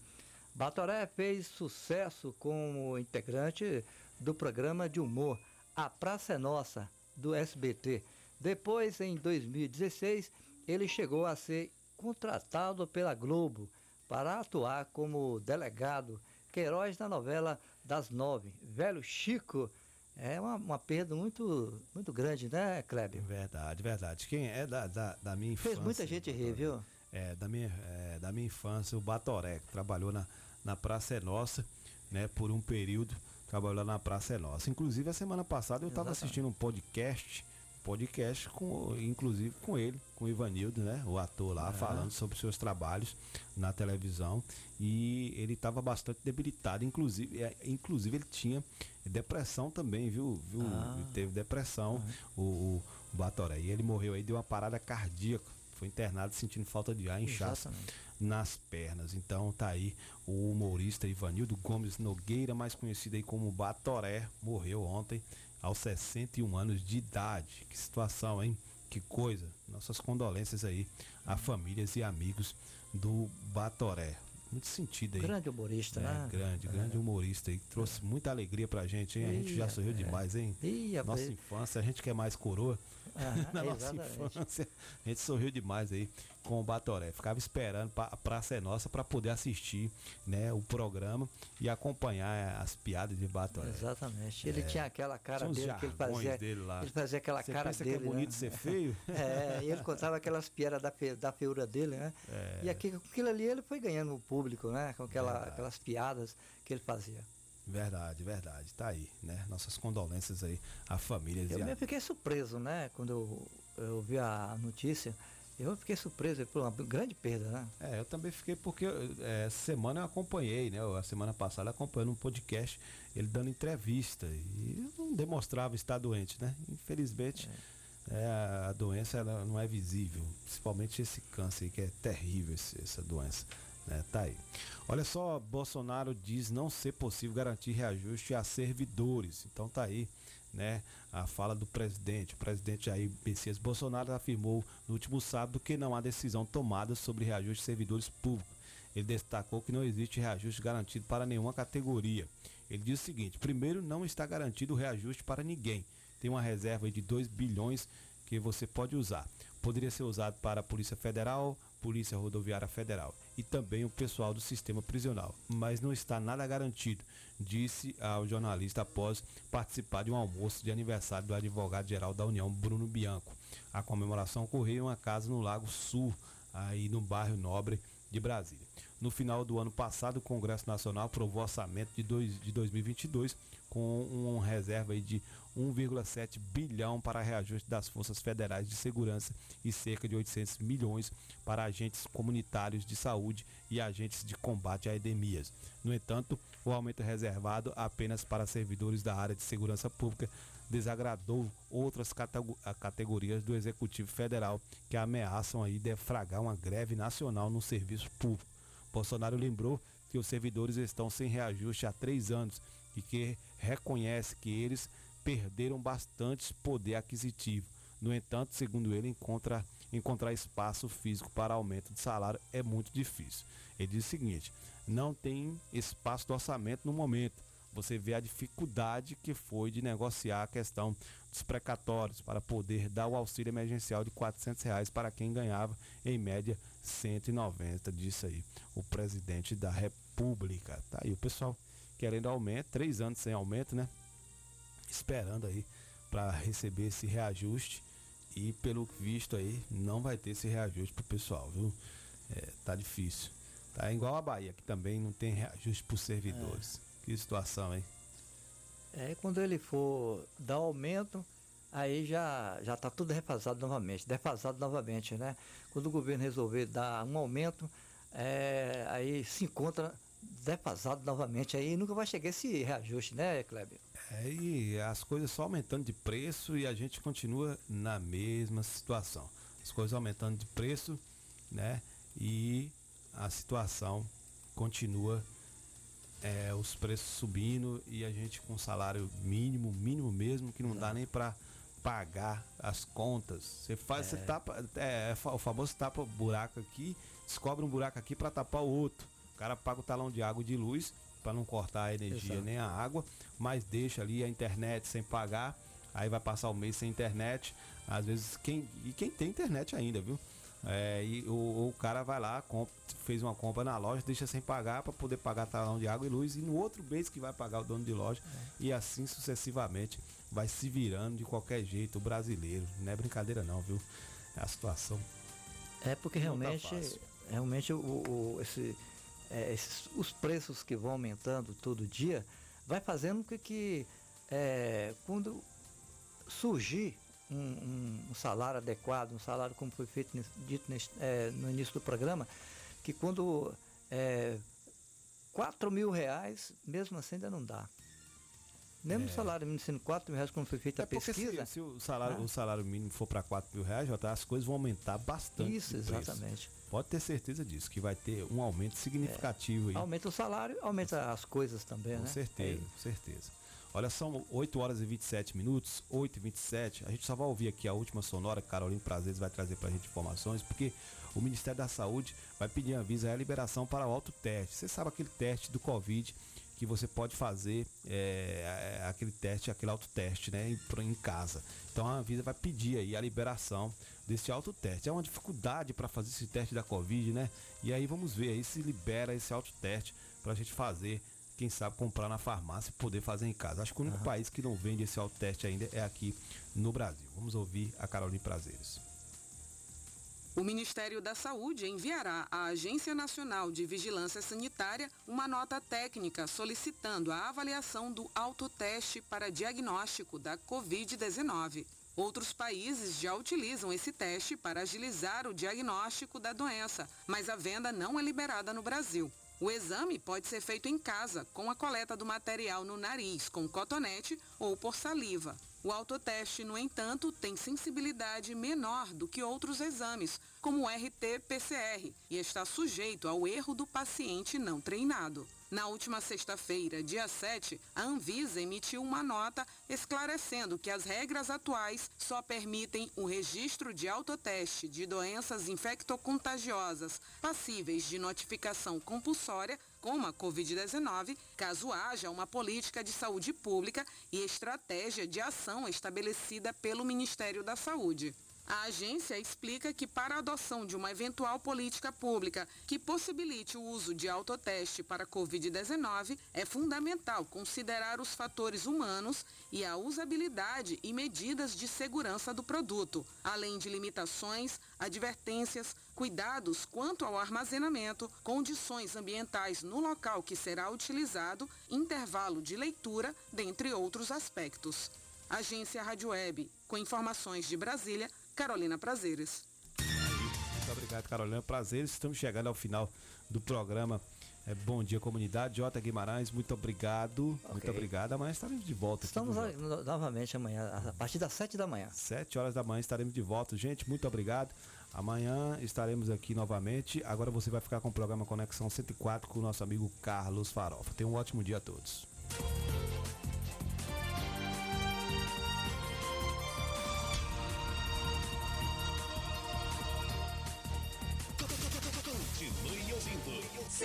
Batoré fez sucesso como integrante do programa de humor A Praça é Nossa, do SBT. Depois, em 2016, ele chegou a ser contratado pela Globo para atuar como delegado Queiroz na novela das nove. Velho Chico é uma, uma perda muito, muito grande, né, Kleber? Verdade, verdade. Quem é da, da, da minha infância. Fez muita gente rir, viu? É, da minha, é, da minha infância, o Batoré, que trabalhou na, na Praça é Nossa, né, por um período, trabalhou na Praça é Nossa. Inclusive, a semana passada eu estava assistindo um podcast podcast com, inclusive com ele, com o Ivanildo, né? O ator lá, falando sobre seus trabalhos na televisão. E ele estava bastante debilitado, inclusive, é, inclusive ele tinha depressão também, viu? viu? Ah. Teve depressão, o, o Batoré. E ele morreu aí, deu uma parada cardíaca. Foi internado sentindo falta de ar, inchaço Exatamente. Nas pernas. Então tá aí o humorista Ivanildo Gomes Nogueira, mais conhecido aí como Batoré, morreu ontem aos 61 anos de idade. Que situação, hein? Que coisa. Nossas condolências aí a famílias e amigos do Batoré. Muito sentido aí. Grande humorista, é, né? Grande, grande humorista aí. Trouxe muita alegria pra gente, hein? A gente já sorriu é. demais, hein? Ih, Nossa infância, a gente quer mais coroa. Aham, Na nossa exatamente. infância, a gente sorriu demais aí com o Batoré. Ficava esperando pra, a Praça é Nossa para poder assistir né, o programa e acompanhar as piadas de Batoré. Exatamente. Ele É. tinha aquela cara Tinha dele que ele fazia. dele lá. Ele fazia aquela Você cara pensa que dele. é bonito né? ser feio? É, ele contava aquelas piadas da, fe, da feiura dele, né? É. E aqui, com aquilo ali ele foi ganhando o público, né? Com aquela, aquelas piadas que ele fazia. Verdade, verdade. Tá aí, né? Nossas condolências aí a famílias Eu e a... mesmo fiquei surpreso, né? Quando eu, eu vi a notícia. Eu fiquei surpreso por uma grande perda, né? É, eu também fiquei porque é, semana eu acompanhei, né? A semana passada acompanhando um podcast, ele dando entrevista e não demonstrava estar doente, né? Infelizmente, é, a doença ela não é visível, principalmente esse câncer que é terrível esse- essa doença. Né? Tá aí. Olha só, Bolsonaro diz não ser possível garantir reajuste a servidores. Então tá aí, né? A fala do presidente. O presidente Jair Messias Bolsonaro afirmou no último sábado que não há decisão tomada sobre reajuste de servidores públicos. Ele destacou que não existe reajuste garantido para nenhuma categoria. Ele diz o seguinte: primeiro, não está garantido o reajuste para ninguém. Tem uma reserva de 2 bilhões que você pode usar. Poderia ser usado para a Polícia Federal, Polícia Rodoviária Federal e também o pessoal do sistema prisional, mas não está nada garantido, disse ao jornalista após participar de um almoço de aniversário do advogado-geral da União, Bruno Bianco. A comemoração ocorreu em uma casa no Lago Sul, aí no bairro Nobre de Brasília. No final do ano passado, o Congresso Nacional aprovou orçamento de, dois, de 2022 com uma reserva de 1,7 bilhão para reajuste das forças federais de segurança e cerca de 800 milhões para agentes comunitários de saúde e agentes de combate a epidemias. No entanto, o aumento reservado apenas para servidores da área de segurança pública desagradou outras categorias do Executivo Federal que ameaçam aí defragar uma greve nacional no serviço público. Bolsonaro lembrou que os servidores estão sem reajuste há três anos e que reconhece que eles perderam bastante poder aquisitivo. No entanto, segundo ele, encontra, encontrar espaço físico para aumento de salário é muito difícil. Ele diz o seguinte: não tem espaço do orçamento no momento você vê a dificuldade que foi de negociar a questão dos precatórios para poder dar o auxílio emergencial de 400 reais para quem ganhava em média 190, disse aí o presidente da República. Tá aí o pessoal querendo aumento, três anos sem aumento, né? Esperando aí para receber esse reajuste e pelo visto aí não vai ter esse reajuste pro pessoal, viu? É, tá difícil. Tá igual a Bahia, que também não tem reajuste para os servidores. É. Que situação, hein? É, quando ele for dar aumento, aí já já está tudo refasado novamente, defasado novamente, né? Quando o governo resolver dar um aumento, é, aí se encontra defasado novamente, aí nunca vai chegar esse reajuste, né, Kleber? É, e as coisas só aumentando de preço e a gente continua na mesma situação. As coisas aumentando de preço, né? E a situação continua é, os preços subindo e a gente com salário mínimo, mínimo mesmo, que não dá nem para pagar as contas. Você faz, é. você tapa, é, é o famoso tapa buraco aqui, descobre um buraco aqui para tapar o outro. O cara paga o talão de água e de luz para não cortar a energia Exato. nem a água, mas deixa ali a internet sem pagar. Aí vai passar o mês sem internet. Às vezes quem e quem tem internet ainda, viu? É, e o, o, cara vai lá, compra, fez uma compra na loja, deixa sem pagar para poder pagar talão de água e luz, e no outro mês que vai pagar o dono de loja, é. e assim sucessivamente vai se virando de qualquer jeito o brasileiro. Não é brincadeira não, viu? É a situação. É porque realmente, tá realmente o, o esse, é, esses, os preços que vão aumentando todo dia vai fazendo com que é, quando surgir um, um, um, salário adequado, um salário como foi feito dito nesse, é, no início do programa, que quando é, 4 mil reais, mesmo assim ainda não dá. Mesmo é. o salário mínimo sendo 4 mil reais, como foi feita é a pesquisa. Se, se o, salário, ah. o salário mínimo for para 4 mil reais, já tá, as coisas vão aumentar bastante. Isso, exatamente. Pode ter certeza disso, que vai ter um aumento significativo. É. Aí. Aumenta o salário, aumenta as coisas também, com né? Certeza, com certeza. Olha, são 8 horas e 27 minutos, 8 e 27. A gente só vai ouvir aqui a última sonora, que Carolina Prazeres vai trazer para a gente informações, porque o Ministério da Saúde vai pedir a liberação para o autoteste. Você sabe aquele teste do Covid que você pode fazer é, é aquele teste, aquele autoteste, né, em, em, casa. Então a Anvisa vai pedir aí a liberação desse autoteste. É uma dificuldade para fazer esse teste da Covid, né? E aí vamos ver aí se libera esse autoteste para a gente fazer quem sabe comprar na farmácia e poder fazer em casa. Acho que o único uhum. país que não vende esse autoteste ainda é aqui no Brasil. Vamos ouvir a Carolina Prazeres. O Ministério da Saúde enviará à Agência Nacional de Vigilância Sanitária uma nota técnica solicitando a avaliação do autoteste para diagnóstico da Covid-19. Outros países já utilizam esse teste para agilizar o diagnóstico da doença, mas a venda não é liberada no Brasil. O exame pode ser feito em casa, com a coleta do material no nariz, com cotonete ou por saliva. O autoteste, no entanto, tem sensibilidade menor do que outros exames, como o RT-PCR, e está sujeito ao erro do paciente não treinado. Na última sexta-feira, dia 7, a Anvisa emitiu uma nota esclarecendo que as regras atuais só permitem o registro de autoteste de doenças infectocontagiosas passíveis de notificação compulsória, como a Covid-19, caso haja uma política de saúde pública e estratégia de ação estabelecida pelo Ministério da Saúde. A agência explica que para a adoção de uma eventual política pública que possibilite o uso de autoteste para Covid-19, é fundamental considerar os fatores humanos e a usabilidade e medidas de segurança do produto, além de limitações, advertências, cuidados quanto ao armazenamento, condições ambientais no local que será utilizado, intervalo de leitura, dentre outros aspectos. Agência Rádio Web, com informações de Brasília, Carolina Prazeres. Muito obrigado, Carolina. Prazeres. Estamos chegando ao final do programa. É, bom dia, comunidade. Jota Guimarães, muito obrigado. Okay. Muito obrigado. Amanhã estaremos de volta. Estamos no novamente amanhã, a partir das 7 da manhã. 7 horas da manhã estaremos de volta. Gente, muito obrigado. Amanhã estaremos aqui novamente. Agora você vai ficar com o programa Conexão 104 com o nosso amigo Carlos Farofa. Tenha um ótimo dia a todos.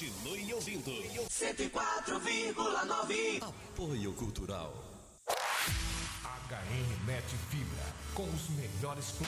Continue ouvindo. 104,9. Apoio Cultural. HN Net Fibra. Com os melhores planos.